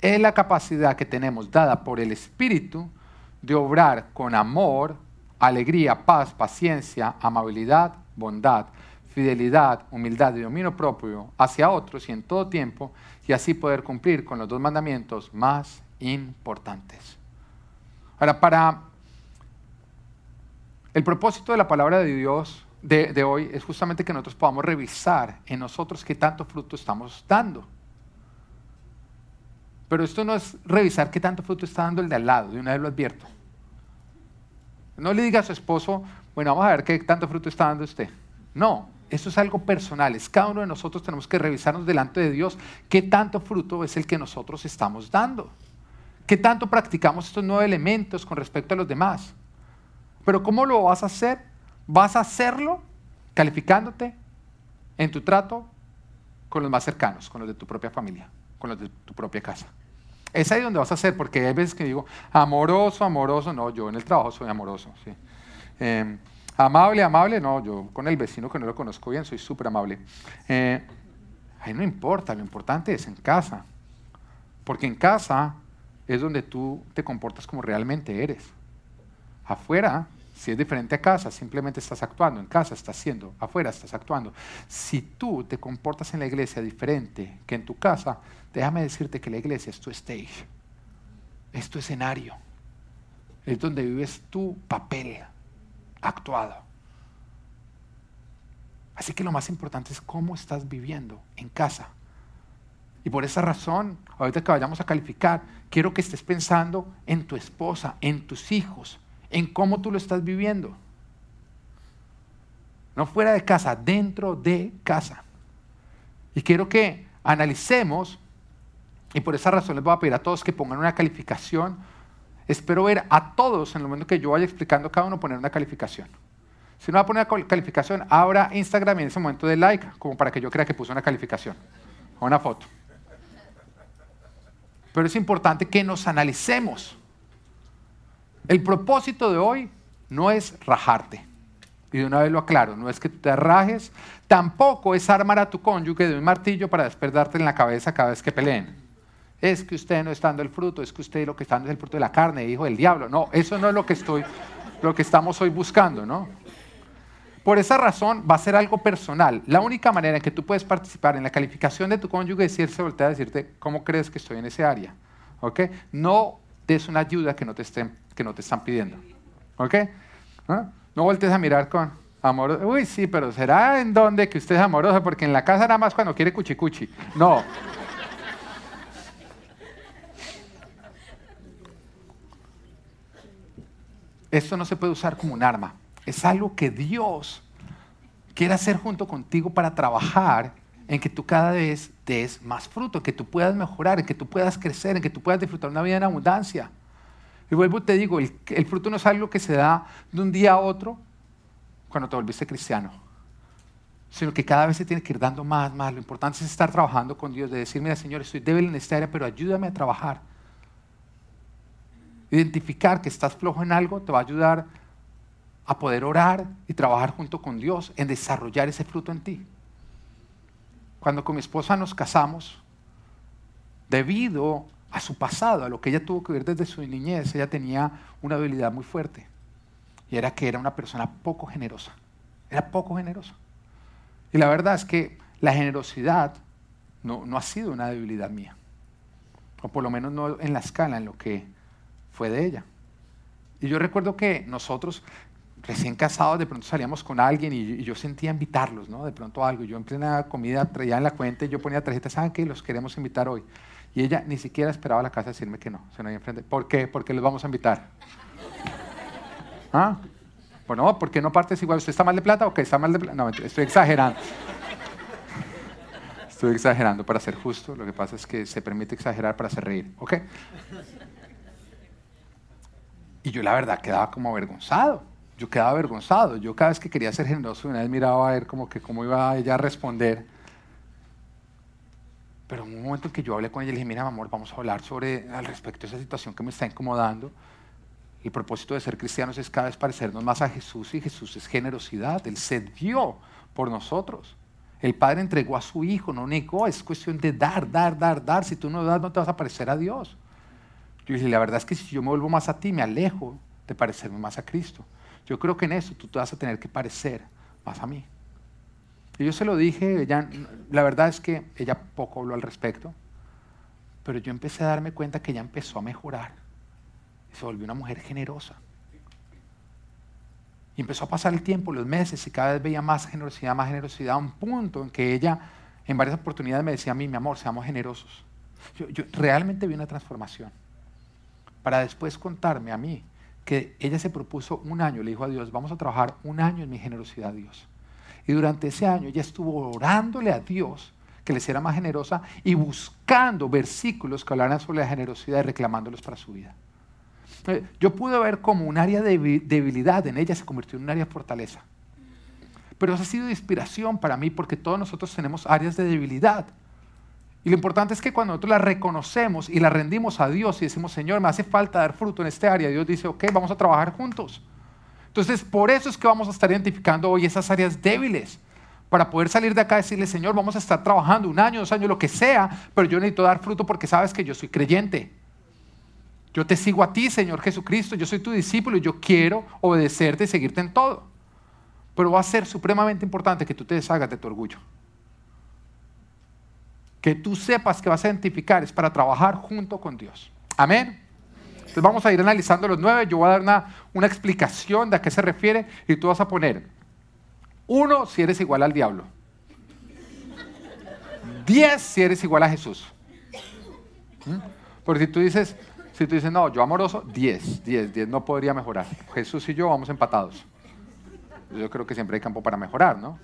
Es la capacidad que tenemos dada por el Espíritu de obrar con amor, alegría, paz, paciencia, amabilidad, bondad, fidelidad, humildad y dominio propio hacia otros y en todo tiempo, y así poder cumplir con los dos mandamientos más importantes. Ahora, para el propósito de la palabra de Dios de, hoy es justamente que nosotros podamos revisar en nosotros qué tanto fruto estamos dando. Pero esto no es revisar qué tanto fruto está dando el de al lado, de una vez lo advierto. No le diga a su esposo, bueno, vamos a ver qué tanto fruto está dando usted. No, esto es algo personal. Es cada uno de nosotros tenemos que revisarnos delante de Dios qué tanto fruto es el que nosotros estamos dando. ¿Qué tanto practicamos estos nueve elementos con respecto a los demás? Pero ¿cómo lo vas a hacer? Vas a hacerlo calificándote en tu trato con los más cercanos, con los de tu propia familia, con los de tu propia casa. Es ahí donde vas a hacer, porque hay veces que digo, amoroso, amoroso, no, yo en el trabajo soy amoroso. ¿sí? Em, amable, amable, no, yo con el vecino que no lo conozco bien soy súper amable. Eh, ahí no importa, lo importante es en casa, porque en casa es donde tú te comportas como realmente eres. Afuera, si es diferente a casa, simplemente estás actuando. En casa estás haciendo, afuera estás actuando. Si tú te comportas en la iglesia diferente que en tu casa, déjame decirte que la iglesia es tu stage, es tu escenario, es donde vives tu papel actuado. Así que lo más importante es cómo estás viviendo en casa. Y por esa razón, ahorita que vayamos a calificar, quiero que estés pensando en tu esposa, en tus hijos, en cómo tú lo estás viviendo. No fuera de casa, dentro de casa. Y quiero que analicemos, y por esa razón les voy a pedir a todos que pongan una calificación. Espero ver a todos, en el momento que yo vaya explicando cada uno, poner una calificación. Si no va a poner una calificación, abra Instagram en ese momento de like, como para que yo crea que puso una calificación o una foto. Pero es importante que nos analicemos. El propósito de hoy no es rajarte. Y de una vez lo aclaro, no es que te rajes, tampoco es armar a tu cónyuge de un martillo para despertarte en la cabeza cada vez que peleen. Es que usted no está dando el fruto, es que usted lo que está dando es el fruto de la carne, hijo del diablo. No, eso no es lo que estoy, lo que estamos hoy buscando, ¿no? Por esa razón va a ser algo personal. La única manera en que tú puedes participar en la calificación de tu cónyuge es irse voltea a decirte cómo crees que estoy en ese área. ¿Ok? No des una ayuda que no te, estén, que no te están pidiendo. ¿Ok? ¿No? no voltees a mirar con amor. Uy, sí, pero ¿será en dónde que usted es amoroso? Porque en la casa nada más cuando quiere cuchicuchi. No. Esto no se puede usar como un arma. Es algo que Dios quiere hacer junto contigo para trabajar en que tú cada vez des más fruto, en que tú puedas mejorar, en que tú puedas crecer, en que tú puedas disfrutar una vida en abundancia. Y vuelvo te digo, el, el fruto no es algo que se da de un día a otro cuando te volviste cristiano, sino que cada vez se tiene que ir dando más, más. Lo importante es estar trabajando con Dios, de decir, mira Señor, estoy débil en esta área, pero ayúdame a trabajar. Identificar que estás flojo en algo te va a ayudar a poder orar y trabajar junto con Dios en desarrollar ese fruto en ti. Cuando con mi esposa nos casamos, debido a su pasado, a lo que ella tuvo que ver desde su niñez, ella tenía una habilidad muy fuerte. Y era que era una persona poco generosa. Era poco generosa. Y la verdad es que la generosidad no, no ha sido una debilidad mía. O por lo menos no en la escala en lo que fue de ella. Y yo recuerdo que nosotros recién casados, de pronto salíamos con alguien y, yo sentía invitarlos, ¿no? De pronto algo. Yo en plena comida traía en la cuenta y yo ponía tarjetas, ¿saben qué? Los queremos invitar hoy. Y ella ni siquiera esperaba a la casa decirme que no, se no enfrente. ¿Por qué? Porque les vamos a invitar. ¿Ah? Bueno, ¿por qué no partes igual? ¿Usted está mal de plata o qué? ¿Está mal de plata? No, estoy exagerando. <laughs> Estoy exagerando para ser justo. Lo que pasa es que se permite exagerar para hacer reír. ¿Ok? Y yo la verdad quedaba como avergonzado. Yo quedaba avergonzado. Yo cada vez que quería ser generoso, una vez miraba a ver como que cómo iba ella a responder. Pero en un momento en que yo hablé con ella, le dije, mira, amor, vamos a hablar sobre al respecto de esa situación que me está incomodando. El propósito de ser cristianos es cada vez parecernos más a Jesús y Jesús es generosidad. Él se dio por nosotros. El Padre entregó a su Hijo, no negó, es cuestión de dar, dar, dar, dar. Si tú no das, no te vas a parecer a Dios. Yo dije, la verdad es que si yo me vuelvo más a ti, me alejo de parecerme más a Cristo. Yo creo que en eso tú te vas a tener que parecer más a mí. Y yo se lo dije, ella, la verdad es que ella poco habló al respecto, pero yo empecé a darme cuenta que ella empezó a mejorar. Se volvió una mujer generosa. Y empezó a pasar el tiempo, los meses, y cada vez veía más generosidad, más generosidad, a un punto en que ella en varias oportunidades me decía a mí, mi amor, seamos generosos. Yo, yo realmente vi una transformación. Para después contarme a mí que ella se propuso un año, le dijo a Dios, vamos a trabajar un año en mi generosidad, Dios. Y durante ese año ella estuvo orándole a Dios que le hiciera más generosa y buscando versículos que hablaran sobre la generosidad y reclamándolos para su vida. Yo pude ver como un área de debilidad en ella se convirtió en un área de fortaleza. Pero eso ha sido inspiración para mí porque todos nosotros tenemos áreas de debilidad. Y lo importante es que cuando nosotros la reconocemos y la rendimos a Dios y decimos, Señor, me hace falta dar fruto en este área, Dios dice, ok, vamos a trabajar juntos. Entonces, por eso es que vamos a estar identificando hoy esas áreas débiles, para poder salir de acá y decirle, Señor, vamos a estar trabajando un año, dos años, lo que sea, pero yo necesito dar fruto porque sabes que yo soy creyente. Yo te sigo a ti, Señor Jesucristo, yo soy tu discípulo y yo quiero obedecerte y seguirte en todo. Pero va a ser supremamente importante que tú te deshagas de tu orgullo que tú sepas que vas a identificar es para trabajar junto con Dios. Amén. Entonces vamos a ir analizando los nueve. Yo voy a dar una, una explicación de a qué se refiere y tú vas a poner uno si eres igual al diablo. Diez si eres igual a Jesús. ¿Mm? Porque si tú dices, si tú dices, no, yo amoroso, diez, diez, diez, no podría mejorar. Jesús y yo vamos empatados. Yo creo que siempre hay campo para mejorar, ¿no?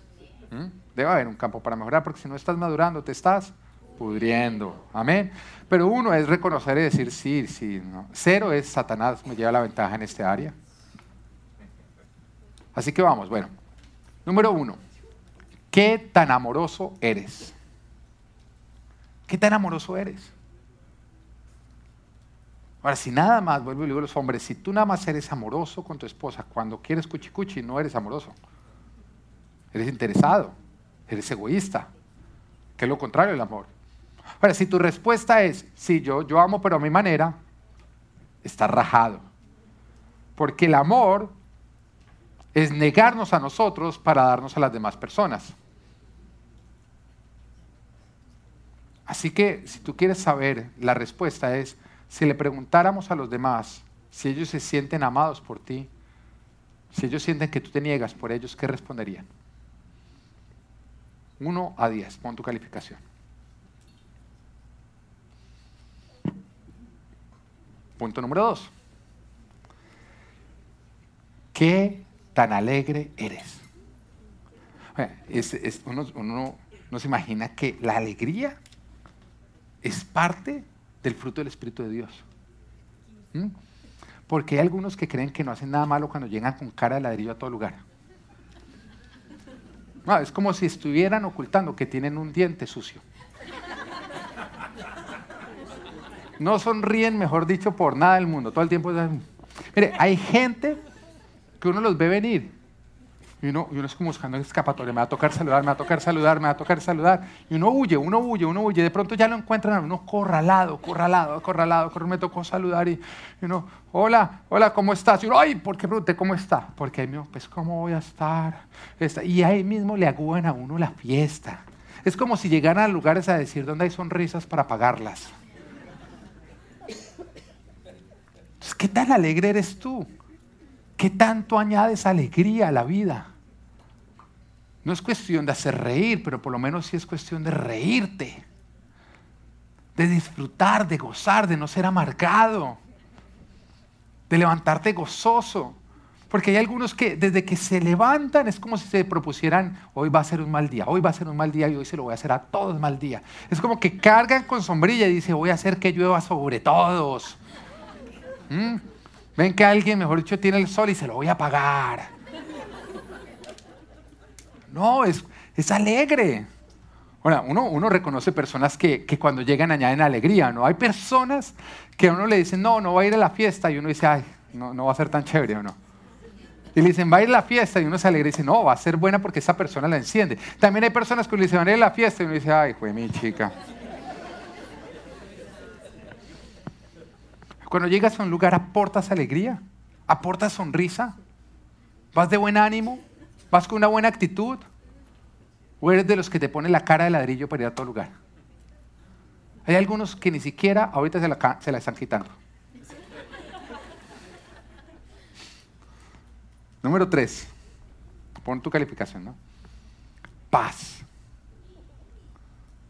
¿Mm? Debe haber un campo para mejorar, porque si no estás madurando, te estás pudriendo. Amén. Pero uno es reconocer y decir sí, sí. No. Cero es Satanás, me lleva la ventaja en este área. Así que vamos, bueno. Número uno, ¿qué tan amoroso eres? ¿Qué tan amoroso eres? Ahora, si nada más, vuelvo y digo a los hombres, si tú nada más eres amoroso con tu esposa, cuando quieres cuchicuchi, no eres amoroso. Eres interesado, eres egoísta, que es lo contrario del amor. Ahora, si tu respuesta es, sí, yo, yo amo, pero a mi manera, está rajado. Porque el amor es negarnos a nosotros para darnos a las demás personas. Así que si tú quieres saber, la respuesta es, si le preguntáramos a los demás si ellos se sienten amados por ti, si ellos sienten que tú te niegas por ellos, ¿qué responderían? 1 a 10, pon tu calificación. Punto número dos. ¿Qué tan alegre eres? uno, no se imagina que la alegría es parte del fruto del Espíritu de Dios. ¿Mm? Porque hay algunos que creen que no hacen nada malo cuando llegan con cara de ladrillo a todo lugar. es como si estuvieran ocultando que tienen un diente sucio. No sonríen, mejor dicho, por nada del mundo. Todo el tiempo. Mire, hay gente que uno los ve venir. Y uno, uno es como buscando escapatoria. Me va a tocar saludar, me va a tocar saludar, me va a tocar saludar. Y uno huye, uno huye, uno huye. De pronto ya lo encuentran, uno corralado, corralado, corralado. Me tocó saludar y, uno, hola, hola, ¿cómo estás? Y uno, ay, ¿por qué pregunté cómo está? Porque ahí mismo, pues, ¿cómo voy a estar? Y ahí mismo le agúan a uno la fiesta. Es como si llegaran a lugares a decir dónde hay sonrisas para pagarlas. ¿Qué tan alegre eres tú? ¿Qué tanto añades alegría a la vida? No es cuestión de hacer reír, pero por lo menos sí es cuestión de reírte. de disfrutar, de gozar, de no ser amargado, de levantarte gozoso. Porque hay algunos que desde que se levantan es como si se propusieran, hoy va a ser un mal día, hoy va a ser un mal día y hoy se lo voy a hacer a todos mal día. Es como que cargan con sombrilla y dicen, voy a hacer que llueva sobre todos. ¿Mm? Ven que alguien, mejor dicho, tiene el sol y se lo voy a pagar. No, es, es alegre. Ahora, uno, uno reconoce personas que, que, cuando llegan añaden alegría, ¿no? Hay personas que a uno le dicen, no, no va a ir a la fiesta, y uno dice, ay, no, no va a ser tan chévere, ¿o no? Y le dicen, va a ir a la fiesta, y uno se alegra y dice, no, va a ser buena porque esa persona la enciende. También hay personas que le dicen, van a ir a la fiesta, y uno dice, ay, fue mi chica. Cuando llegas a un lugar, aportas alegría, aportas sonrisa, vas de buen ánimo, vas con una buena actitud, o eres de los que te ponen la cara de ladrillo para ir a todo lugar. Hay algunos que ni siquiera ahorita se la, se la están quitando. Número tres. Pon tu calificación, ¿no? Paz.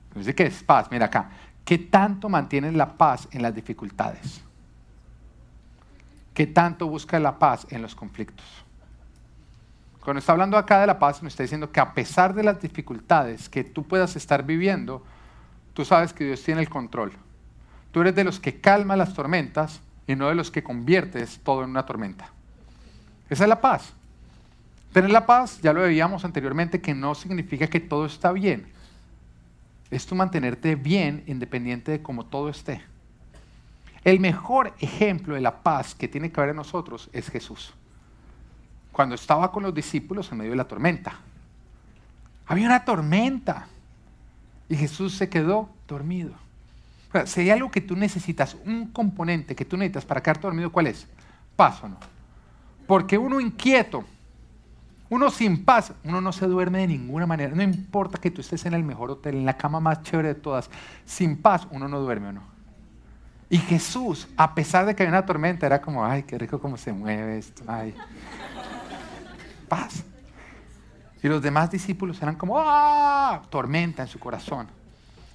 Entonces, ¿qué es paz? Mira acá. ¿Qué tanto mantienes la paz en las dificultades? ¿Qué tanto buscas la paz en los conflictos? Cuando está hablando acá de la paz, me está diciendo que a pesar de las dificultades que tú puedas estar viviendo, tú sabes que Dios tiene el control. Tú eres de los que calma las tormentas y no de los que conviertes todo en una tormenta. Esa es la paz. Tener la paz, ya lo veíamos anteriormente, que no significa que todo está bien. Es tú mantenerte bien independiente de cómo todo esté. El mejor ejemplo de la paz que tiene que haber en nosotros es Jesús. Cuando estaba con los discípulos en medio de la tormenta. Había una tormenta y Jesús se quedó dormido. si hay algo que tú necesitas, un componente que tú necesitas para quedarte dormido, ¿cuál es? Paz o no. Porque uno inquieto, uno sin paz, uno no se duerme de ninguna manera. No importa que tú estés en el mejor hotel, en la cama más chévere de todas. Sin paz, uno no duerme o no. Y Jesús, a pesar de que había una tormenta, era como, ay, qué rico cómo se mueve esto, ay. Paz. Y los demás discípulos eran como, ¡ah! Tormenta en su corazón.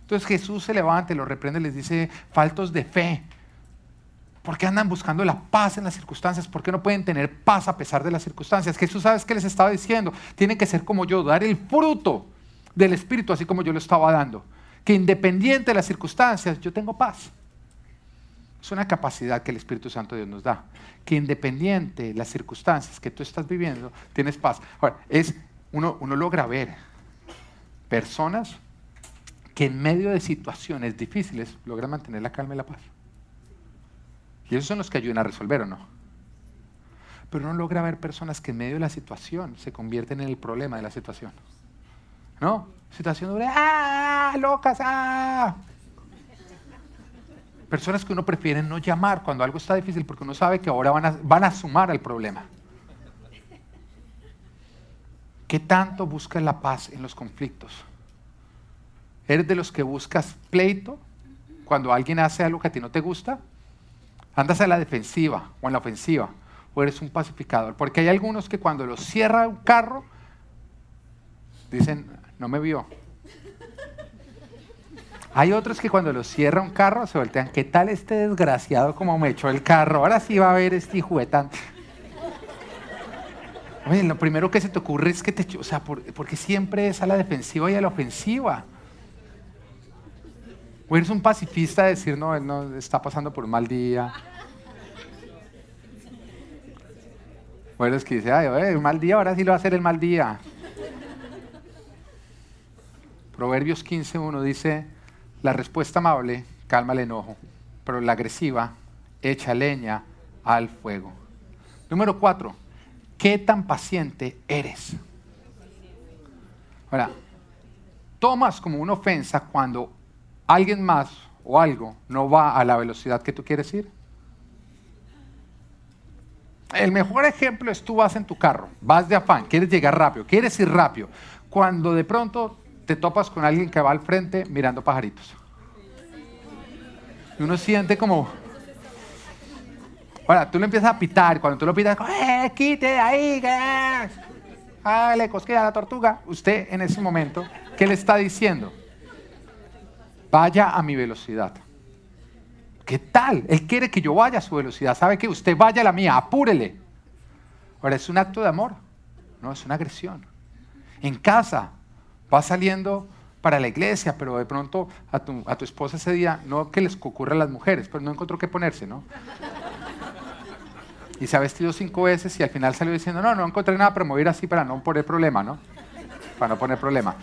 Entonces Jesús se levanta, los reprende, les dice, faltos de fe. ¿Por qué andan buscando la paz en las circunstancias? ¿Por qué no pueden tener paz a pesar de las circunstancias? Jesús, ¿sabes qué les estaba diciendo? Tienen que ser como yo, dar el fruto del Espíritu, así como yo lo estaba dando. Que independiente de las circunstancias, yo tengo paz. Es una capacidad que el Espíritu Santo de Dios nos da. Que independiente de las circunstancias que tú estás viviendo, tienes paz. Ahora, es, uno, uno logra ver personas que en medio de situaciones difíciles logran mantener la calma y la paz. Y esos son los que ayudan a resolver o no. Pero uno logra ver personas que en medio de la situación se convierten en el problema de la situación. ¿No? Situación dura, ¡ah! ¡Locas! ¡ah! Personas que uno prefiere no llamar cuando algo está difícil porque uno sabe que ahora van a, sumar al problema. ¿Qué tanto buscas la paz en los conflictos? ¿Eres de los que buscas pleito cuando alguien hace algo que a ti no te gusta? ¿Andas a la defensiva o en la ofensiva? ¿O eres un pacificador? Porque hay algunos que cuando los cierra un carro, dicen, no me vio, hay otros que cuando los cierra un carro se voltean, ¿qué tal este desgraciado como me echó el carro? Ahora sí va a ver este hijo Oye, lo primero que se te ocurre es que te o sea, porque siempre es a la defensiva y a la ofensiva. O eres un pacifista de decir, no, él no está pasando por un mal día. O eres que dice, ay, un mal día, ahora sí lo va a hacer el mal día. Proverbios 15.1 dice, la respuesta amable calma el enojo, pero la agresiva echa leña al fuego. Número cuatro, ¿qué tan paciente eres? Ahora, tomas como una ofensa cuando alguien más o algo no va a la velocidad que tú quieres ir. El mejor ejemplo es tú vas en tu carro, vas de afán, quieres llegar rápido, quieres ir rápido. Cuando de pronto te topas con alguien que va al frente mirando pajaritos. Y uno siente como... Ahora, tú le empiezas a pitar, cuando tú lo pitas, ¡eh, quite ahí! ¿qué? ¡Hágale cosquilla a la tortuga! Usted en ese momento, ¿qué le está diciendo? vaya a mi velocidad. ¿Qué tal? Él quiere que yo vaya a su velocidad. ¿Sabe que usted vaya a la mía? Apúrele. Ahora, es un acto de amor, no es una agresión. En casa, va saliendo para la iglesia, pero de pronto a tu, a tu esposa ese día, no que les ocurra a las mujeres, pero no encontró qué ponerse, ¿no? Y se ha vestido cinco veces y al final salió diciendo, no, no encontré nada, pero me voy a así para no poner problema, ¿no? Para no poner problema.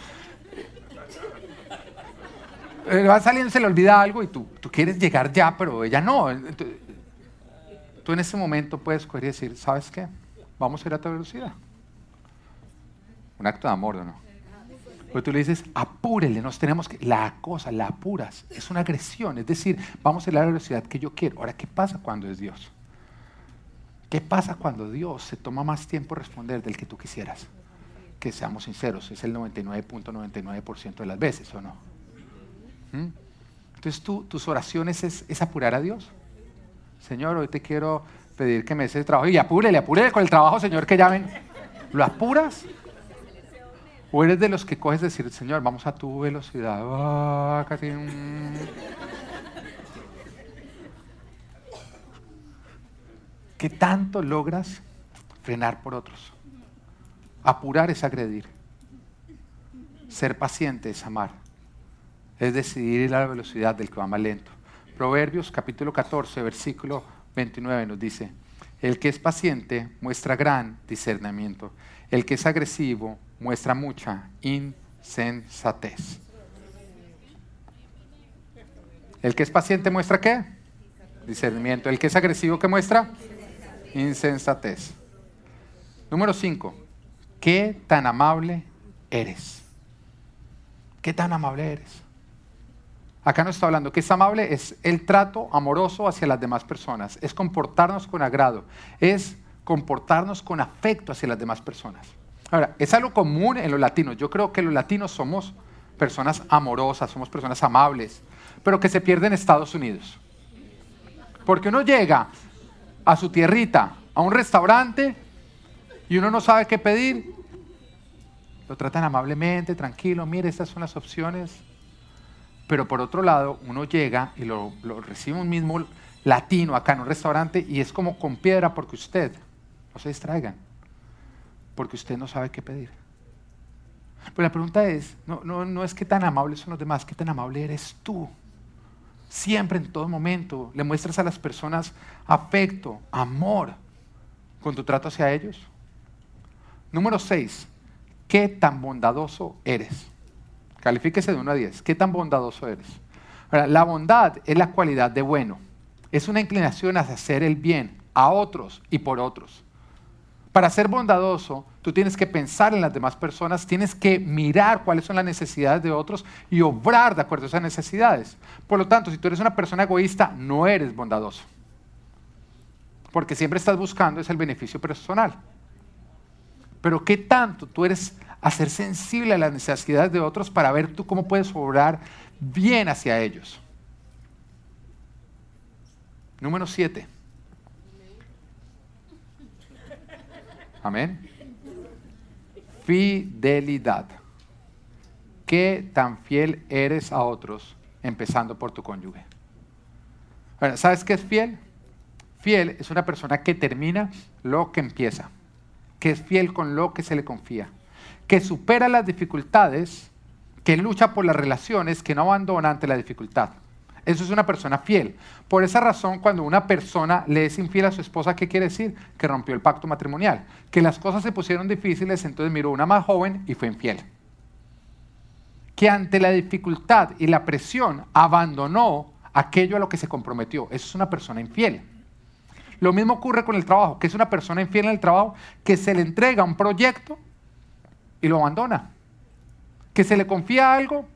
Eh, va saliendo, se le olvida algo y tú, tú quieres llegar ya, pero ella no. Tú en ese momento puedes coger y decir, ¿sabes qué? Vamos a ir a tu velocidad. Un acto de amor, ¿o no? Pero tú le dices, apúrele, nos tenemos que... La cosa, la apuras, es una agresión. Es decir, vamos a la velocidad que yo quiero. Ahora, ¿qué pasa cuando es Dios? ¿Qué pasa cuando Dios se toma más tiempo responder del que tú quisieras? Que seamos sinceros, es el 99.99% de las veces, ¿o no? ¿Mm? Entonces tú, tus oraciones es, apurar a Dios. Señor, hoy te quiero pedir que me des el trabajo. Y apúrele, apúrele con el trabajo, Señor, que llamen. ¿Lo apuras? ¿O eres de los que coges decir, Señor, vamos a tu velocidad? Ah, ¿Qué tanto logras frenar por otros? Apurar es agredir. Ser paciente es amar es decidir ir a la velocidad del que va más lento. Proverbios capítulo 14, versículo 29 nos dice, el que es paciente muestra gran discernimiento, el que es agresivo muestra mucha insensatez. El que es paciente muestra qué? Discernimiento. El que es agresivo, ¿qué muestra? Insensatez. Número 5. ¿Qué tan amable eres? ¿Qué tan amable eres? Acá no está hablando que es amable, es el trato amoroso hacia las demás personas, es comportarnos con agrado, es comportarnos con afecto hacia las demás personas. Ahora, es algo común en los latinos. Yo creo que los latinos somos personas amorosas, somos personas amables, pero que se pierde en Estados Unidos. Porque uno llega a su tierrita, a un restaurante, y uno no sabe qué pedir. Lo tratan amablemente, tranquilo, mire, estas son las opciones pero por otro lado, uno llega y lo, recibe un mismo latino acá en un restaurante y es como con piedra porque usted, no se distraigan, porque usted no sabe qué pedir. Pero la pregunta es, no, no, no es qué tan amables son los demás, qué tan amable eres tú. Siempre, en todo momento, le muestras a las personas afecto, amor, con tu trato hacia ellos. Número seis, ¿qué tan bondadoso eres? Califíquese de 1 a 10. ¿Qué tan bondadoso eres? la bondad es la cualidad de bueno. Es una inclinación hacia hacer el bien a otros y por otros. Para ser bondadoso, tú tienes que pensar en las demás personas, tienes que mirar cuáles son las necesidades de otros y obrar de acuerdo a esas necesidades. Por lo tanto, si tú eres una persona egoísta, no eres bondadoso. Porque siempre estás buscando es el beneficio personal. Pero ¿qué tanto tú eres a ser sensible a las necesidades de otros para ver tú cómo puedes obrar bien hacia ellos. Número siete. Amén. Fidelidad. ¿Qué tan fiel eres a otros, empezando por tu cónyuge? ¿Sabes qué es fiel? Fiel es una persona que termina lo que empieza, que es fiel con lo que se le confía que supera las dificultades, que lucha por las relaciones, que no abandona ante la dificultad. Eso es una persona fiel. Por esa razón, cuando una persona le es infiel a su esposa, ¿qué quiere decir? Que rompió el pacto matrimonial. Que las cosas se pusieron difíciles, entonces miró una más joven y fue infiel. Que ante la dificultad y la presión abandonó aquello a lo que se comprometió. Eso es una persona infiel. Lo mismo ocurre con el trabajo, que es una persona infiel en el trabajo que se le entrega un proyecto y lo abandona. Que se le confía algo,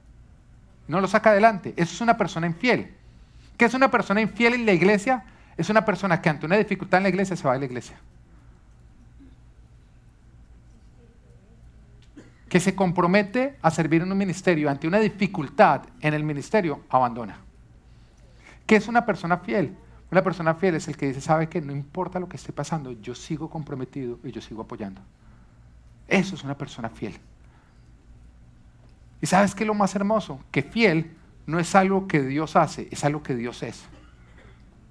no lo saca adelante. Eso es una persona infiel. ¿Qué es una persona infiel en la iglesia? Es una persona que ante una dificultad en la iglesia se va de la iglesia. Que se compromete a servir en un ministerio, ante una dificultad en el ministerio, abandona. ¿Qué es una persona fiel? Una persona fiel es el que dice, sabe que no importa lo que esté pasando, yo sigo comprometido y yo sigo apoyando. Eso es una persona fiel. ¿Y sabes qué es lo más hermoso? Que fiel no es algo que Dios hace, es algo que Dios es.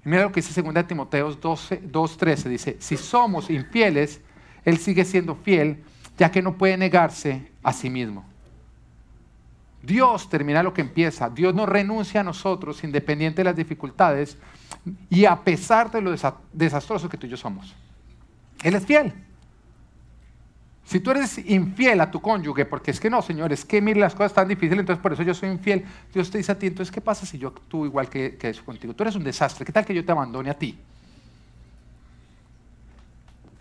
Y mira lo que dice 2 Timoteo 2.13, dice, si somos infieles, Él sigue siendo fiel, ya que no puede negarse a sí mismo. Dios termina lo que empieza. Dios no renuncia a nosotros independiente de las dificultades y a pesar de lo desastroso que tú y yo somos. Él es fiel. Si tú eres infiel a tu cónyuge, porque es que no, Señor, es que mire las cosas tan difíciles, entonces por eso yo soy infiel, Dios te dice a ti, entonces ¿qué pasa si yo actúo igual que, que eso contigo? Tú eres un desastre, ¿qué tal que yo te abandone a ti?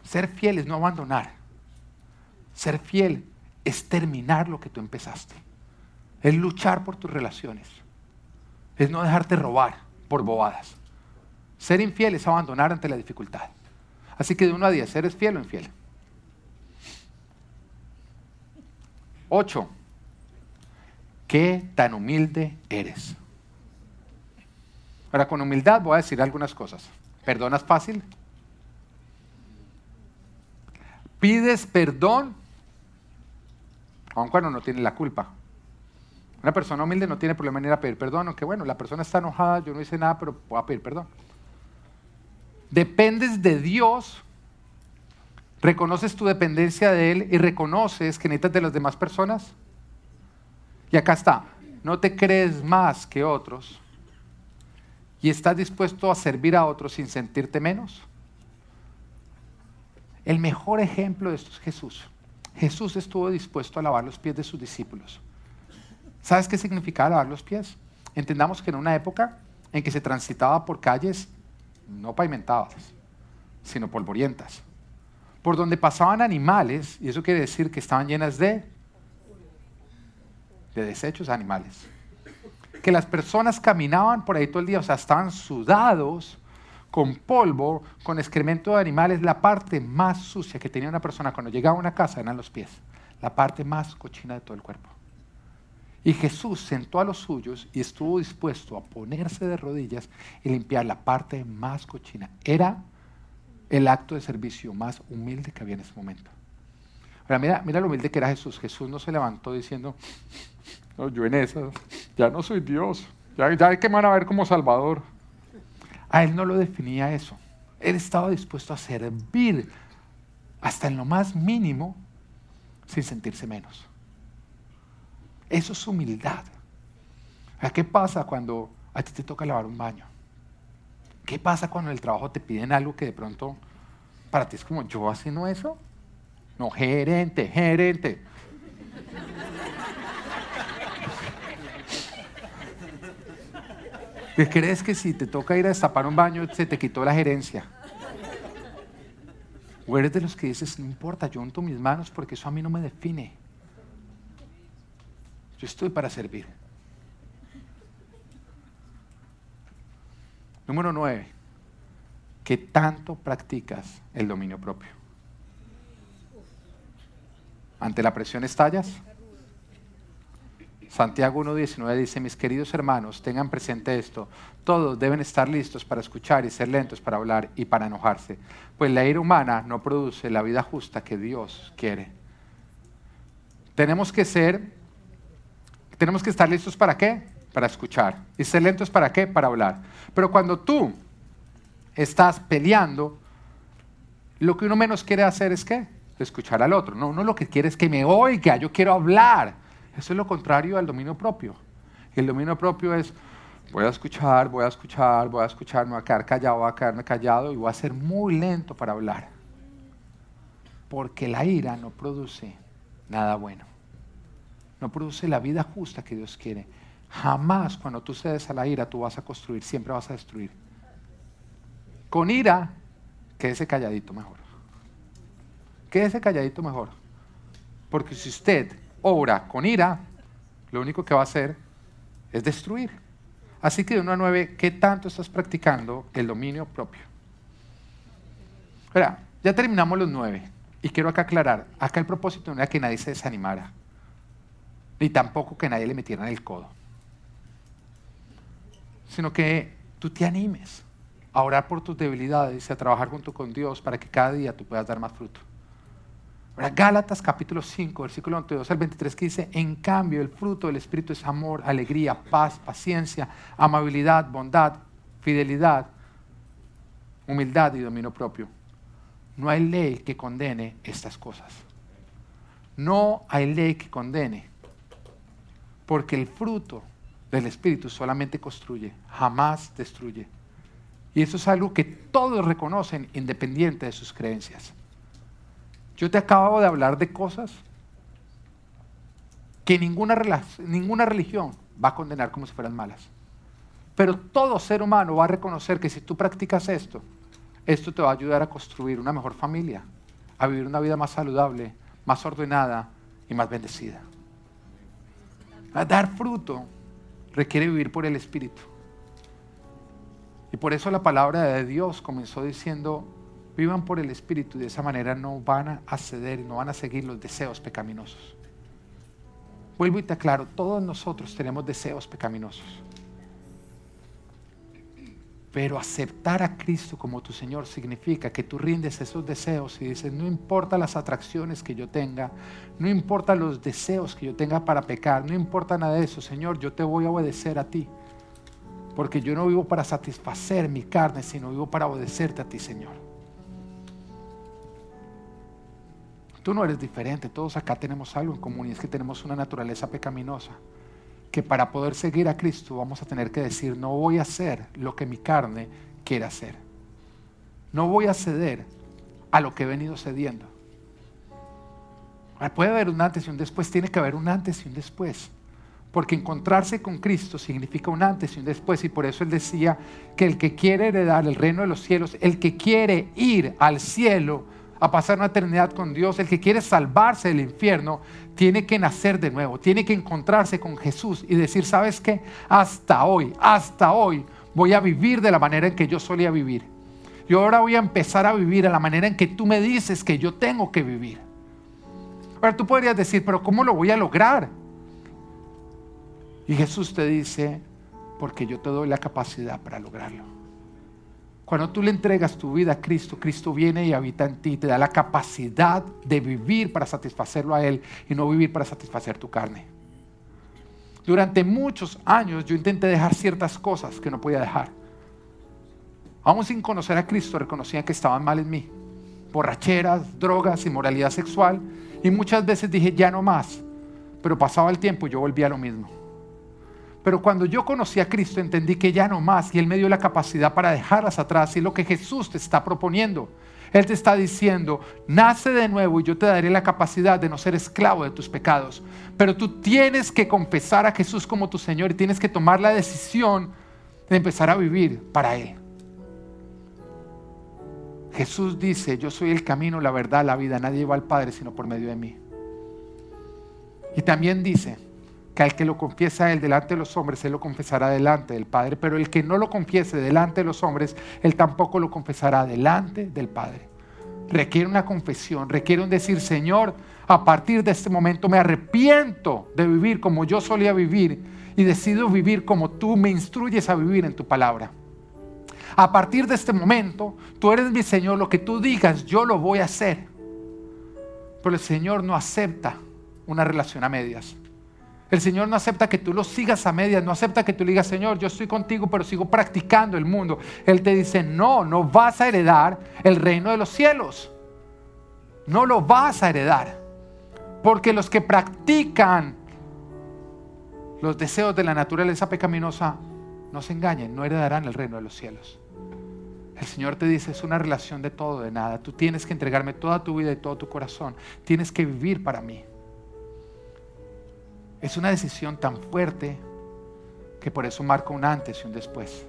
Ser fiel es no abandonar. Ser fiel es terminar lo que tú empezaste. Es luchar por tus relaciones. Es no dejarte robar por bobadas. Ser infiel es abandonar ante la dificultad. Así que de uno a diez, ¿eres fiel o infiel? 8. ¿Qué tan humilde eres? Ahora, con humildad voy a decir algunas cosas. ¿Perdonas fácil? ¿Pides perdón? Aun cuando no tiene la culpa. Una persona humilde no tiene problema en ir a pedir perdón, aunque bueno, la persona está enojada, yo no hice nada, pero voy a pedir perdón. Dependes de Dios reconoces tu dependencia de Él y reconoces que necesitas de las demás personas. Y acá está, no te crees más que otros y estás dispuesto a servir a otros sin sentirte menos. El mejor ejemplo de esto es Jesús. Jesús estuvo dispuesto a lavar los pies de sus discípulos. ¿Sabes qué significaba lavar los pies? Entendamos que en una época en que se transitaba por calles no pavimentadas, sino polvorientas por donde pasaban animales, y eso quiere decir que estaban llenas de, de desechos animales. Que las personas caminaban por ahí todo el día, o sea, estaban sudados, con polvo, con excremento de animales. La parte más sucia que tenía una persona cuando llegaba a una casa eran los pies, la parte más cochina de todo el cuerpo. Y Jesús sentó a los suyos y estuvo dispuesto a ponerse de rodillas y limpiar la parte más cochina. Era el acto de servicio más humilde que había en ese momento. Ahora, mira, mira lo humilde que era Jesús. Jesús no se levantó diciendo, yo en eso, ya no soy Dios, ya, ya que me van a ver como Salvador. A él no lo definía eso. Él estaba dispuesto a servir hasta en lo más mínimo sin sentirse menos. Eso es humildad. ¿Qué pasa cuando a ti te toca lavar un baño? ¿Qué pasa cuando en el trabajo te piden algo que de pronto para ti es como, ¿yo haciendo eso? No, gerente, gerente. ¿Qué crees que si te toca ir a destapar un baño se te quitó la gerencia? O eres de los que dices, no importa, yo unto mis manos porque eso a mí no me define. Yo estoy para servir. Número nueve, ¿qué tanto practicas el dominio propio? ¿Ante la presión estallas? Santiago 1.19 dice, mis queridos hermanos, tengan presente esto, todos deben estar listos para escuchar y ser lentos para hablar y para enojarse, pues la ira humana no produce la vida justa que Dios quiere. Tenemos que ser, tenemos que estar listos para qué? Para escuchar. Y ser lentos para qué? Para hablar. Pero cuando tú estás peleando, lo que uno menos quiere hacer es qué? Escuchar al otro. No, uno lo que quiere es que me oiga, yo quiero hablar. Eso es lo contrario al dominio propio. El dominio propio es, voy a escuchar, voy a escuchar, voy a escuchar, me voy a quedar callado, voy a quedarme callado y voy a ser muy lento para hablar. Porque la ira no produce nada bueno. No produce la vida justa que Dios quiere. Jamás cuando tú cedes a la ira tú vas a construir, siempre vas a destruir. Con ira, quédese calladito mejor. Quédese calladito mejor. Porque si usted obra con ira, lo único que va a hacer es destruir. Así que de 1 a 9, ¿qué tanto estás practicando el dominio propio? Ahora, ya terminamos los nueve. Y quiero acá aclarar, acá el propósito no era que nadie se desanimara, ni tampoco que nadie le metiera en el codo sino que tú te animes a orar por tus debilidades y a trabajar junto con Dios para que cada día tú puedas dar más fruto. Ahora, Gálatas capítulo 5, versículo 22 al 23, que dice, en cambio el fruto del Espíritu es amor, alegría, paz, paciencia, amabilidad, bondad, fidelidad, humildad y dominio propio. No hay ley que condene estas cosas. No hay ley que condene, porque el fruto del Espíritu solamente construye, jamás destruye. Y eso es algo que todos reconocen independiente de sus creencias. Yo te acabo de hablar de cosas que ninguna, ninguna religión va a condenar como si fueran malas. Pero todo ser humano va a reconocer que si tú practicas esto, esto te va a ayudar a construir una mejor familia, a vivir una vida más saludable, más ordenada y más bendecida. A dar fruto requiere vivir por el Espíritu. Y por eso la palabra de Dios comenzó diciendo, Vivan por el Espíritu y de esa manera no van a ceder no van a seguir los deseos pecaminosos. Vuelvo y te aclaro, todos nosotros tenemos deseos pecaminosos. Pero aceptar a Cristo como tu Señor significa que tú rindes esos deseos y dices, no importa las atracciones que yo tenga, no importa los deseos que yo tenga para pecar, no importa nada de eso, Señor, yo te voy a obedecer a ti. Porque yo no vivo para satisfacer mi carne, sino vivo para obedecerte a ti, Señor. Tú no eres diferente, todos acá tenemos algo en común y es que tenemos una naturaleza pecaminosa. Que para poder seguir a Cristo vamos a tener que decir, no voy a hacer lo que mi carne quiere hacer. No voy a ceder a lo que he venido cediendo. puede haber un antes y un después, tiene que haber un antes y un después. Porque encontrarse con Cristo significa un antes y un después. Y por eso él decía que el que quiere heredar el reino de los cielos, el que quiere ir al cielo, a pasar una eternidad con Dios, el que quiere salvarse del infierno, tiene que nacer de nuevo, tiene que encontrarse con Jesús y decir, ¿sabes qué? Hasta hoy, hasta hoy voy a vivir de la manera en que yo solía vivir. Yo ahora voy a empezar a vivir a la manera en que tú me dices que yo tengo que vivir. Ahora tú podrías decir, pero ¿cómo lo voy a lograr? Y Jesús te dice, porque yo te doy la capacidad para lograrlo. Cuando tú le entregas tu vida a Cristo, Cristo viene y habita en ti, te da la capacidad de vivir para satisfacerlo a Él y no vivir para satisfacer tu carne. Durante muchos años yo intenté dejar ciertas cosas que no podía dejar. Aún sin conocer a Cristo reconocía que estaban mal en mí. Borracheras, drogas, inmoralidad sexual. Y muchas veces dije, ya no más. Pero pasaba el tiempo y yo volvía a lo mismo. Pero cuando yo conocí a Cristo entendí que ya no más y Él me dio la capacidad para dejarlas atrás y lo que Jesús te está proponiendo. Él te está diciendo, nace de nuevo y yo te daré la capacidad de no ser esclavo de tus pecados. Pero tú tienes que confesar a Jesús como tu Señor y tienes que tomar la decisión de empezar a vivir para Él. Jesús dice, yo soy el camino, la verdad, la vida. Nadie va al Padre sino por medio de mí. Y también dice, que al que lo confiesa él delante de los hombres, él lo confesará delante del Padre, pero el que no lo confiese delante de los hombres, él tampoco lo confesará delante del Padre. Requiere una confesión, requiere un decir, Señor, a partir de este momento me arrepiento de vivir como yo solía vivir y decido vivir como tú me instruyes a vivir en tu palabra. A partir de este momento, tú eres mi Señor, lo que tú digas, yo lo voy a hacer. Pero el Señor no acepta una relación a medias. El Señor no acepta que tú lo sigas a medias, no acepta que tú digas, Señor, yo estoy contigo, pero sigo practicando el mundo. Él te dice, no, no vas a heredar el reino de los cielos. No lo vas a heredar. Porque los que practican los deseos de la naturaleza pecaminosa, no se engañen, no heredarán el reino de los cielos. El Señor te dice, es una relación de todo, de nada. Tú tienes que entregarme toda tu vida y todo tu corazón. Tienes que vivir para mí. Es una decisión tan fuerte que por eso marca un antes y un después.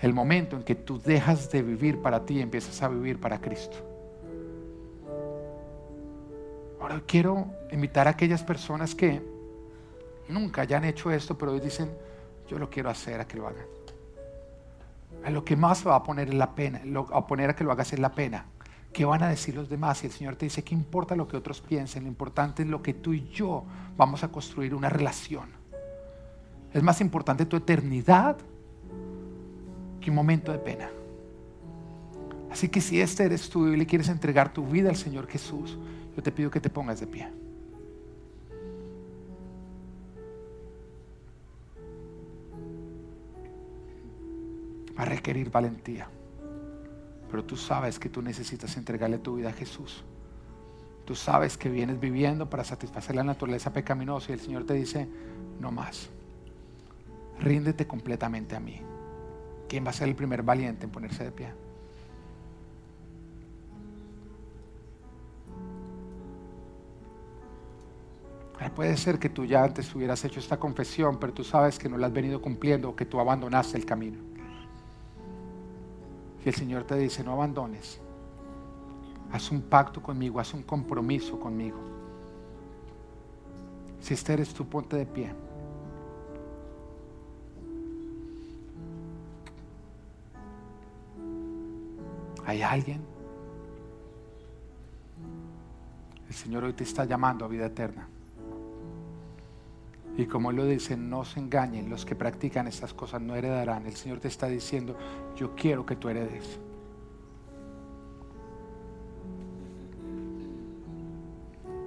El momento en que tú dejas de vivir para ti y empiezas a vivir para Cristo. Ahora quiero invitar a aquellas personas que nunca hayan hecho esto, pero hoy dicen, yo lo quiero hacer a que lo hagan. A lo que más va a poner la pena, a poner a que lo hagas es la pena. ¿Qué van a decir los demás? Y el Señor te dice, ¿qué importa lo que otros piensen? Lo importante es lo que tú y yo vamos a construir una relación. Es más importante tu eternidad que un momento de pena. Así que si este eres tú y le quieres entregar tu vida al Señor Jesús, Yo te pido que te pongas de pie. Va a requerir valentía. Pero tú sabes que tú necesitas entregarle tu vida a Jesús. Tú sabes que vienes viviendo para satisfacer la naturaleza pecaminosa y el Señor te dice, no más. Ríndete completamente a mí. ¿Quién va a ser el primer valiente en ponerse de pie? Puede ser que tú ya antes hubieras hecho esta confesión, pero tú sabes que no la has venido cumpliendo o que tú abandonaste el camino. Y el Señor te dice, no abandones. Haz un pacto conmigo, haz un compromiso conmigo. Si este eres tú, ponte de pie. ¿Hay alguien? El Señor hoy te está llamando a vida eterna. Y como lo dice, no se engañen, los que practican estas cosas no heredarán. El Señor te está diciendo, yo quiero que tú heredes.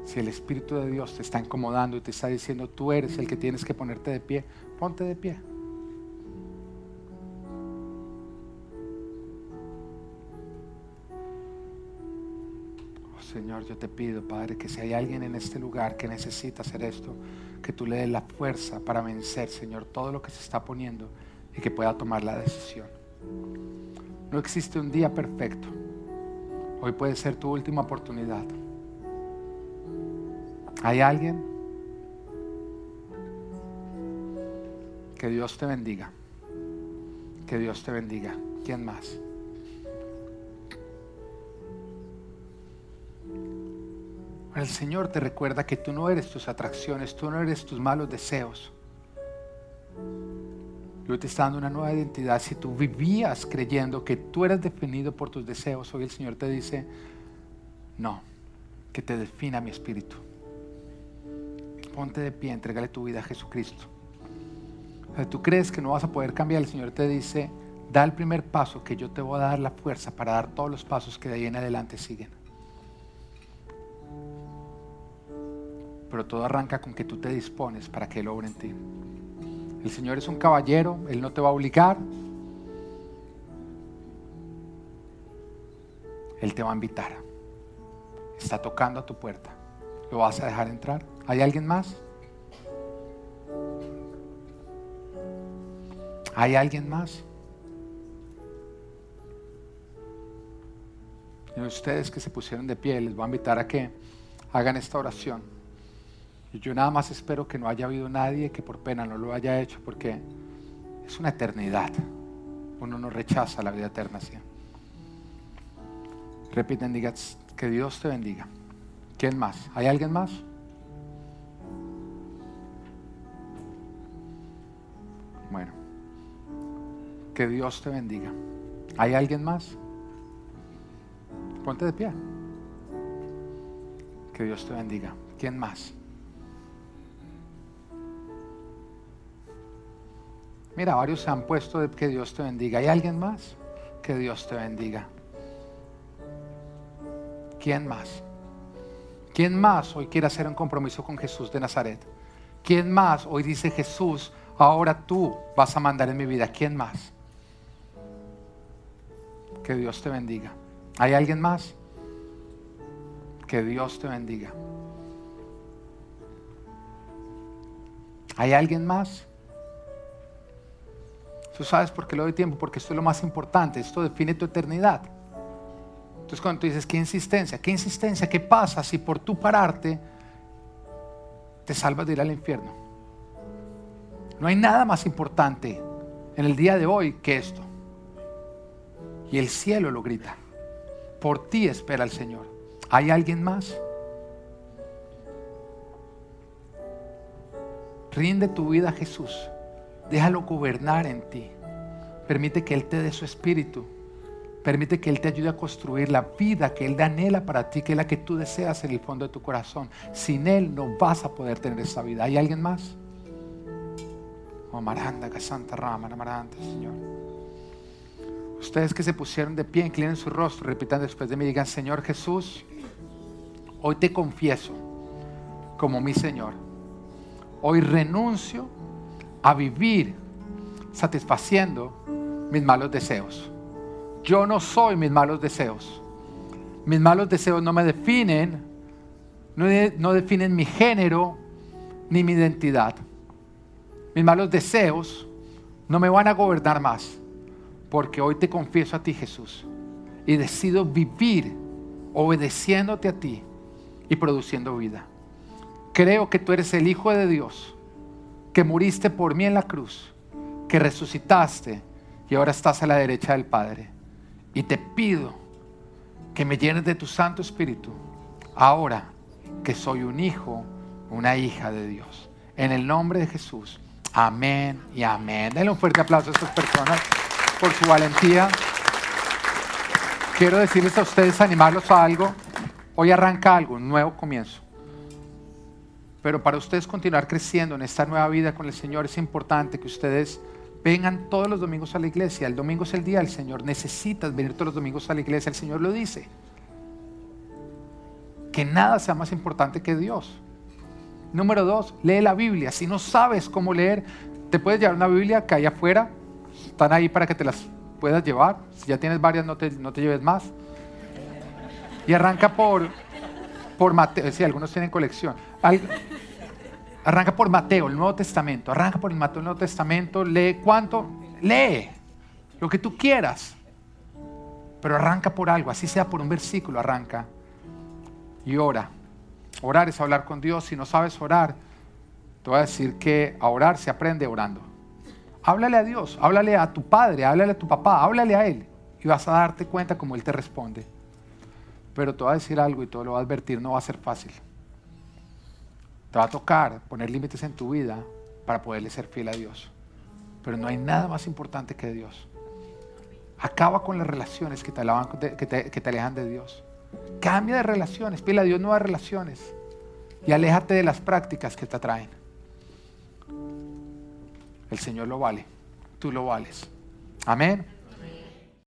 Si el Espíritu de Dios te está incomodando y te está diciendo, tú eres el que tienes que ponerte de pie, ponte de pie. Oh Señor, yo te pido, Padre, que si hay alguien en este lugar que necesita hacer esto, que tú le des la fuerza para vencer, Señor, todo lo que se está poniendo y que pueda tomar la decisión. No existe un día perfecto. Hoy puede ser tu última oportunidad. ¿Hay alguien? Que Dios te bendiga. Que Dios te bendiga. ¿Quién más? El Señor te recuerda que tú no eres tus atracciones, tú no eres tus malos deseos. Dios te está dando una nueva identidad. Si tú vivías creyendo que tú eres definido por tus deseos, hoy el Señor te dice, no, que te defina mi espíritu. Ponte de pie, entregale tu vida a Jesucristo. Si tú crees que no vas a poder cambiar, el Señor te dice, da el primer paso que yo te voy a dar la fuerza para dar todos los pasos que de ahí en adelante siguen. Pero todo arranca con que tú te dispones para que Él obre en ti. El Señor es un caballero, Él no te va a obligar, Él te va a invitar. Está tocando a tu puerta. ¿Lo vas a dejar entrar? ¿Hay alguien más? ¿Hay alguien más? Y ustedes que se pusieron de pie, les voy a invitar a que hagan esta oración. Yo nada más espero que no haya habido nadie que por pena no lo haya hecho, porque es una eternidad. Uno no rechaza la vida eterna así. Repiten, digan, que Dios te bendiga. ¿Quién más? ¿Hay alguien más? Bueno, que Dios te bendiga. ¿Hay alguien más? Ponte de pie. Que Dios te bendiga. ¿Quién más? Mira, varios se han puesto de que Dios te bendiga. ¿Hay alguien más? Que Dios te bendiga. ¿Quién más? ¿Quién más hoy quiere hacer un compromiso con Jesús de Nazaret? ¿Quién más hoy dice Jesús, ahora tú vas a mandar en mi vida? ¿Quién más? Que Dios te bendiga. ¿Hay alguien más? Que Dios te bendiga. ¿Hay alguien más? Tú sabes por qué le doy tiempo, porque esto es lo más importante, esto define tu eternidad. Entonces cuando tú dices, ¿qué insistencia? ¿Qué insistencia? ¿Qué pasa si por tu pararte te salvas de ir al infierno? No hay nada más importante en el día de hoy que esto. Y el cielo lo grita. Por ti espera el Señor. ¿Hay alguien más? Rinde tu vida a Jesús. Déjalo gobernar en ti. Permite que Él te dé su espíritu. Permite que Él te ayude a construir la vida que Él anhela para ti, que es la que tú deseas en el fondo de tu corazón. Sin Él no vas a poder tener esa vida. ¿Hay alguien más? Oh, Maranda, Santa Rama, Maranda, Señor. Ustedes que se pusieron de pie, inclinen su rostro, repitan después de mí, digan, Señor Jesús, hoy te confieso como mi Señor. Hoy renuncio a vivir satisfaciendo mis malos deseos. Yo no soy mis malos deseos. Mis malos deseos no me definen, no, definen mi género ni mi identidad. Mis malos deseos no me van a gobernar más, porque hoy te confieso a ti Jesús y decido vivir obedeciéndote a ti y produciendo vida. Creo que tú eres el Hijo de Dios, que muriste por mí en la cruz, que resucitaste y ahora estás a la derecha del Padre. Y te pido que me llenes de tu Santo Espíritu, ahora que soy un hijo, una hija de Dios. En el nombre de Jesús. Amén y amén. Denle un fuerte aplauso a estas personas por su valentía. Quiero decirles a ustedes, animarlos a algo. Hoy arranca algo, un nuevo comienzo. Pero para ustedes continuar creciendo en esta nueva vida con el Señor es importante que ustedes vengan todos los domingos a la iglesia. El domingo es el día del Señor. Necesitas venir todos los domingos a la iglesia. El Señor lo dice. Que nada sea más importante que Dios. Número dos, lee la Biblia. Si no sabes cómo leer, te puedes llevar una Biblia que hay afuera. Están ahí para que te las puedas llevar. Si ya tienes varias, no te, no te lleves más. Y arranca por, por Mateo. Si algunos tienen colección. Arranca por Mateo, el Nuevo Testamento. Arranca por el Mateo, el Nuevo Testamento. Lee cuánto. Lee lo que tú quieras. Pero arranca por algo, así sea por un versículo, arranca. Y ora. Orar es hablar con Dios. Si no sabes orar, te voy a decir que a orar se aprende orando. Háblale a Dios, háblale a tu padre, háblale a tu papá, háblale a Él y vas a darte cuenta cómo Él te responde. Pero te voy a decir algo y te lo voy a advertir, no va a ser fácil. Te va a tocar poner límites en tu vida para poderle ser fiel a Dios. Pero no hay nada más importante que Dios. Acaba con las relaciones que te, te, que te alejan de Dios. Cambia de relaciones, pídele a Dios nuevas relaciones y aléjate de las prácticas que te atraen. El Señor lo vale, tú lo vales. Amén.